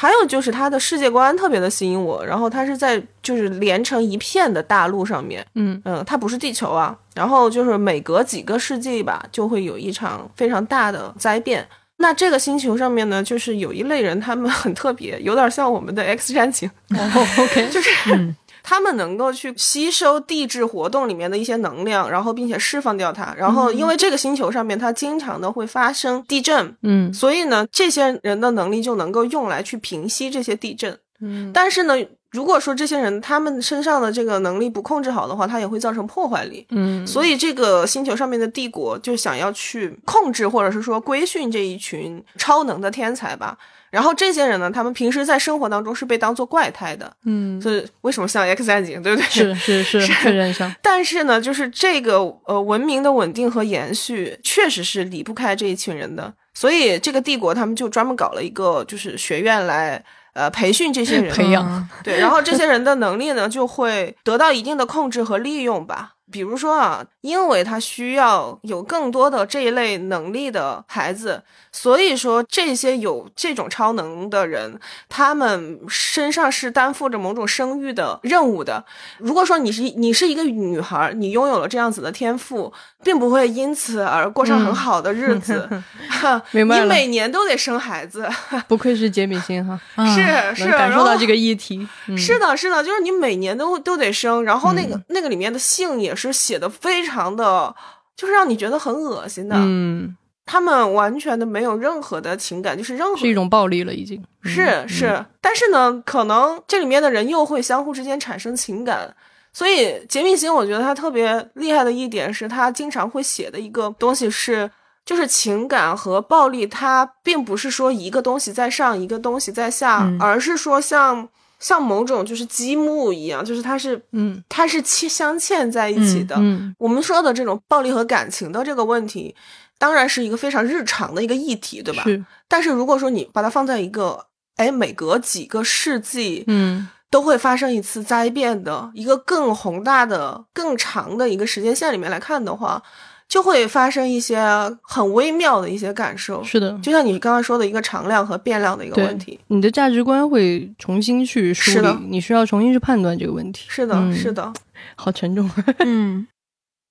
还有就是它的世界观特别的吸引我，然后它是在就是连成一片的大陆上面，
嗯
嗯，它不是地球啊，然后就是每隔几个世纪吧，就会有一场非常大的灾变。那这个星球上面呢，就是有一类人，他们很特别，有点像我们的 X 战警。
哦，OK，[LAUGHS]
就是。他们能够去吸收地质活动里面的一些能量，然后并且释放掉它。然后因为这个星球上面它经常的会发生地震，
嗯，
所以呢，这些人的能力就能够用来去平息这些地震。
嗯，
但是呢，如果说这些人他们身上的这个能力不控制好的话，它也会造成破坏力。
嗯，
所以这个星球上面的帝国就想要去控制或者是说规训这一群超能的天才吧。然后这些人呢，他们平时在生活当中是被当做怪胎的，
嗯，
所以为什么像 X 战警，对不对？
是 [LAUGHS] 是是。
但是呢，就是这个呃文明的稳定和延续，确实是离不开这一群人的。所以这个帝国他们就专门搞了一个就是学院来呃培训这些人，
培养
对，然后这些 [LAUGHS] 人的能力呢就会得到一定的控制和利用吧。比如说啊，因为他需要有更多的这一类能力的孩子。所以说，这些有这种超能的人，他们身上是担负着某种生育的任务的。如果说你是你是一个女孩，你拥有了这样子的天赋，并不会因此而过上很好的日子。[LAUGHS]
明白
你每年都得生孩子，[LAUGHS]
不愧是杰米星哈，[LAUGHS]
是是
感受到这个议题。
是的，是的，就是你每年都都得生，然后那个那个里面的性也是写的非常的，就是让你觉得很恶心的。
嗯。
他们完全的没有任何的情感，就是任何
是一种暴力了，已经
是是。但是呢，可能这里面的人又会相互之间产生情感，所以杰米星我觉得他特别厉害的一点是他经常会写的一个东西是，就是情感和暴力，它并不是说一个东西在上，一个东西在下，而是说像像某种就是积木一样，就是它是
嗯，
它是牵镶嵌在一起的。我们说的这种暴力和感情的这个问题。当然是一个非常日常的一个议题，对吧？
是。
但是如果说你把它放在一个，哎，每隔几个世纪，
嗯，
都会发生一次灾变的一个更宏大的、更长的一个时间线里面来看的话，就会发生一些很微妙的一些感受。
是的，
就像你刚刚说的一个常量和变量的一个问题，
你的价值观会重新去梳理，你需要重新去判断这个问题。
是的，是的，
好沉重。[LAUGHS]
嗯。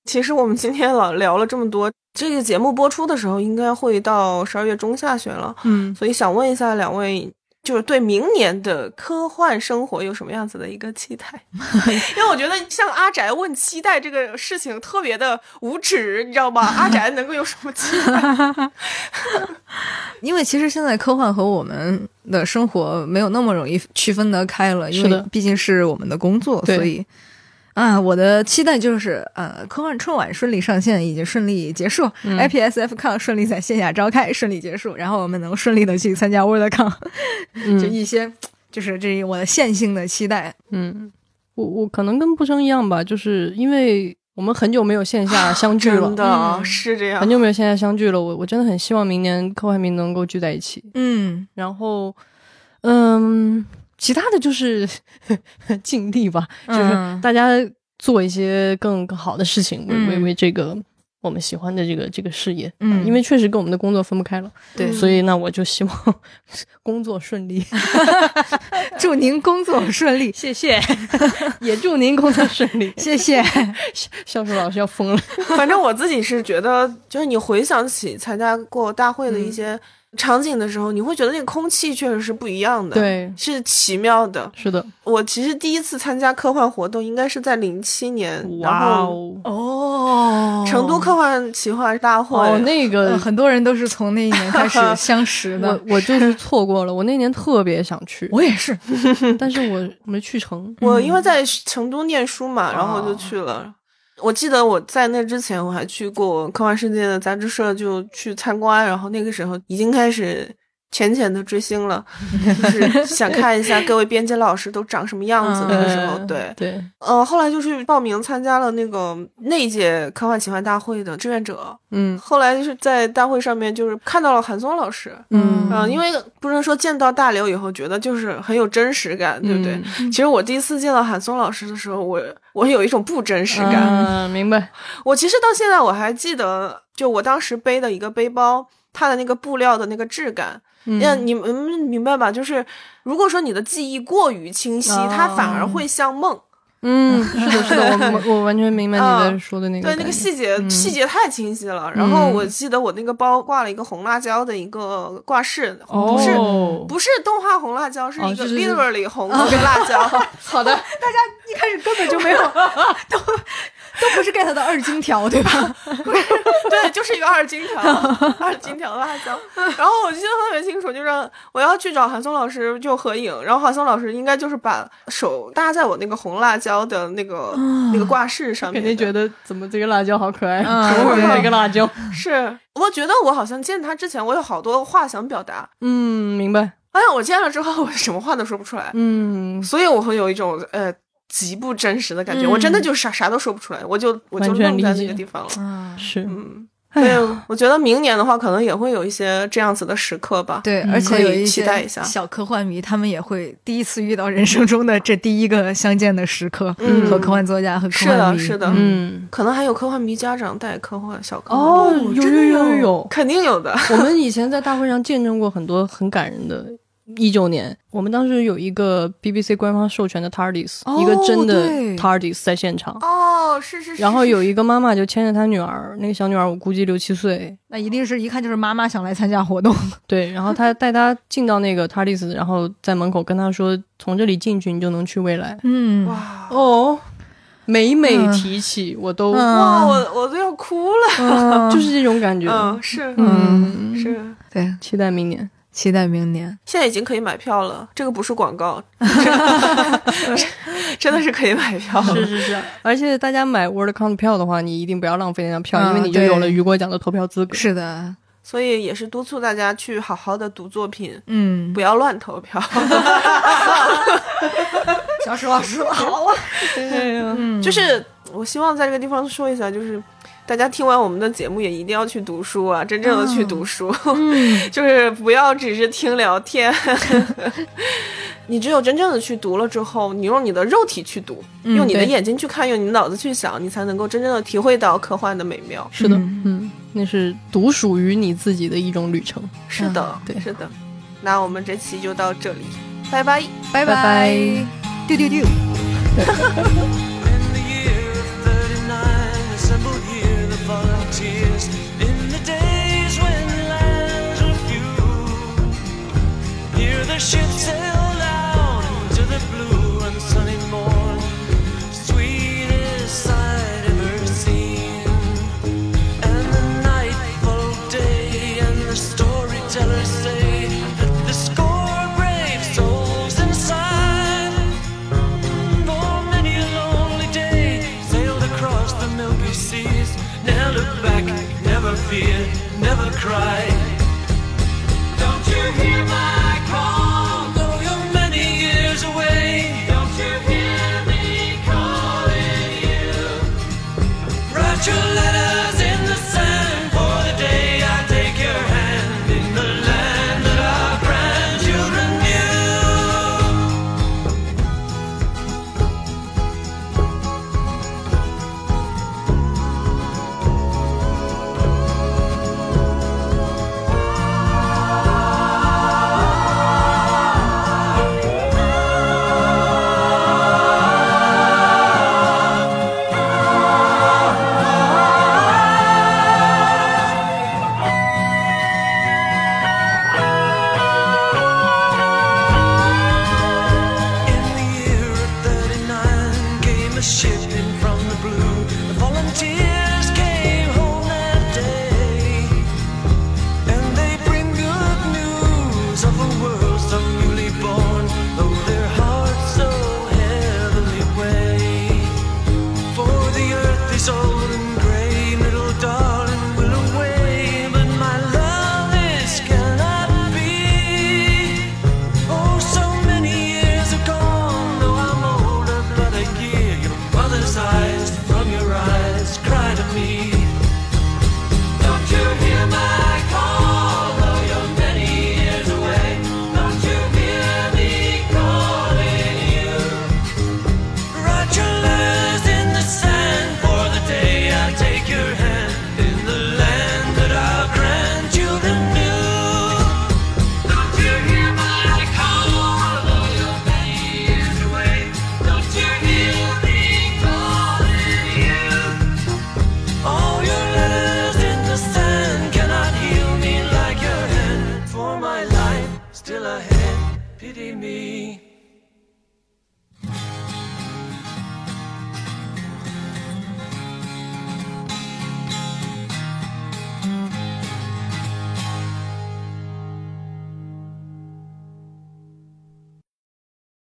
其实我们今天老聊了这么多，这个节目播出的时候应该会到十二月中下旬了，
嗯，
所以想问一下两位，就是对明年的科幻生活有什么样子的一个期待？[LAUGHS] 因为我觉得像阿宅问期待这个事情特别的无耻，你知道吗？阿宅能够有什么期待？[LAUGHS]
因为其实现在科幻和我们的生活没有那么容易区分得开了，因为毕竟是我们的工作，所以。啊，我的期待就是，呃，科幻春晚顺利上线，已经顺利结束；IPSF Con 顺利在线下召开，顺利结束，然后我们能顺利的去参加 WorldCon，就一些，就是这我的线性的期待。
嗯，我我可能跟不生一样吧，就是因为我们很久没有线下相聚了，
真的是这样，
很久没有线下相聚了。我我真的很希望明年科幻迷能够聚在一起。
嗯，
然后，嗯。其他的就是 [LAUGHS] 尽力吧，就是大家做一些更更好的事情，为为为这个我们喜欢的这个这个事业，
嗯，
因为确实跟我们的工作分不开了，
对，
所以那我就希望 [LAUGHS] 工作顺利，[LAUGHS]
祝您工作顺利，
谢谢，也祝您工作顺利，
谢谢，
销售老师要疯了，
反正我自己是觉得，就是你回想起参加过大会的一些。场景的时候，你会觉得那个空气确实是不一样的，
对，
是奇妙的。
是的，
我其实第一次参加科幻活动应该是在零七年，
哇
哦，
成都科幻奇幻大会，
哦，那个
很多人都是从那一年开始 [LAUGHS] 相识的，
我我就是错过了，我那年特别想去，[LAUGHS]
我也是，
但是我没去成。
我因为在成都念书嘛，然后就去了。我记得我在那之前，我还去过科幻世界的杂志社，就去参观。然后那个时候已经开始浅浅的追星了，就是 [LAUGHS] 想看一下各位编辑老师都长什么样子。那个时候，对
对，
呃，后来就去报名参加了那个那届科幻奇幻大会的志愿者。
嗯，
后来就是在大会上面就是看到了韩松老师。
嗯
啊，因为不能说见到大刘以后觉得就是很有真实感，对不对？其实我第一次见到韩松老师的时候，我我有一种不真实感。
嗯，明白。
我其实到现在我还记得，就我当时背的一个背包，它的那个布料的那个质感。那你们明白吧？就是如果说你的记忆过于清晰，它反而会像梦。
嗯，是的，是的，我我完全明白你在说的那个。
对，那个细节细节太清晰了。然后我记得我那个包挂了一个红辣椒的一个挂饰，不是不是动画红辣椒，是一个 literally 红的辣椒。[LAUGHS]
好的，[LAUGHS] 大
家一开始根本就没有 [LAUGHS] 都。都不是 get 的二金条，对吧？[LAUGHS]
对，就是一个二金条，[LAUGHS] 二金条辣椒。然后我记得特别清楚，就是我要去找韩松老师就合影，然后韩松老师应该就是把手搭在我那个红辣椒的那个那个挂饰上面，
肯定觉得怎么这个辣椒好可爱，怎么会这个辣椒？
是，我觉得我好像见他之前，我有好多话想表达。
嗯，明白。
哎呀，我见了之后，我什么话都说不出来。
嗯，
所以我会有一种呃。极不真实的感觉，我真的就啥啥都说不出来，我就我就愣在那个地方了。
是，
嗯，对，我觉得明年的话，可能也会有一些这样子的时刻吧。
对，而且有
一期待一下
小科幻迷，他们也会第一次遇到人生中的这第一个相见的时刻，嗯和科幻作家和科
幻迷。是的，是的，
嗯，
可能还有科幻迷家长带科幻小科
幻哦，有有有有，
肯定有的。
我们以前在大会上见证过很多很感人的。一九年，我们当时有一个 BBC 官方授权的 TARDIS，一个真的 TARDIS 在现场。
哦，是是是。
然后有一个妈妈就牵着她女儿，那个小女儿我估计六七岁，
那一定是一看就是妈妈想来参加活动。[LAUGHS]
对，然后她带她进到那个 TARDIS，然后在门口跟她说：“从这里进去，你就能去未来。”
嗯，
哇
哦，每每提起我都
哇，我我都要哭了，
就是这种感觉。
嗯，是，嗯是，
对，
期待明年。
期待明年，
现在已经可以买票了。这个不是广告，[LAUGHS] 真的是可以买票。
是是是，而且大家买 WorldCon 票的话，你一定不要浪费那张票，因为你就有了雨果奖的投票资格。
是的，
所以也是督促大家去好好的读作品，
嗯，
不要乱投票。[LAUGHS]
小史老师，好啊，[LAUGHS]
就是我希望在这个地方说一下，就是。大家听完我们的节目也一定要去读书啊！真正的去读书，[LAUGHS] 就是不要只是听聊天。[LAUGHS] 你只有真正的去读了之后，你用你的肉体去读，用你的眼睛去看，用你的脑子去想，你才能够真正的体会到科幻的美妙。
是的，嗯，那是独属于你自己的一种旅程。
是的，
对，
是的。那我们这期就到这里，拜拜，
拜拜，丢丢丢。[LAUGHS] the ship sail out into the blue and sunny morn, sweetest sight ever seen. And the night followed day, and the storytellers say that the score brave souls inside. For many a lonely day sailed across the Milky Seas. Never look back, never fear, never cry. Don't you hear my You let us?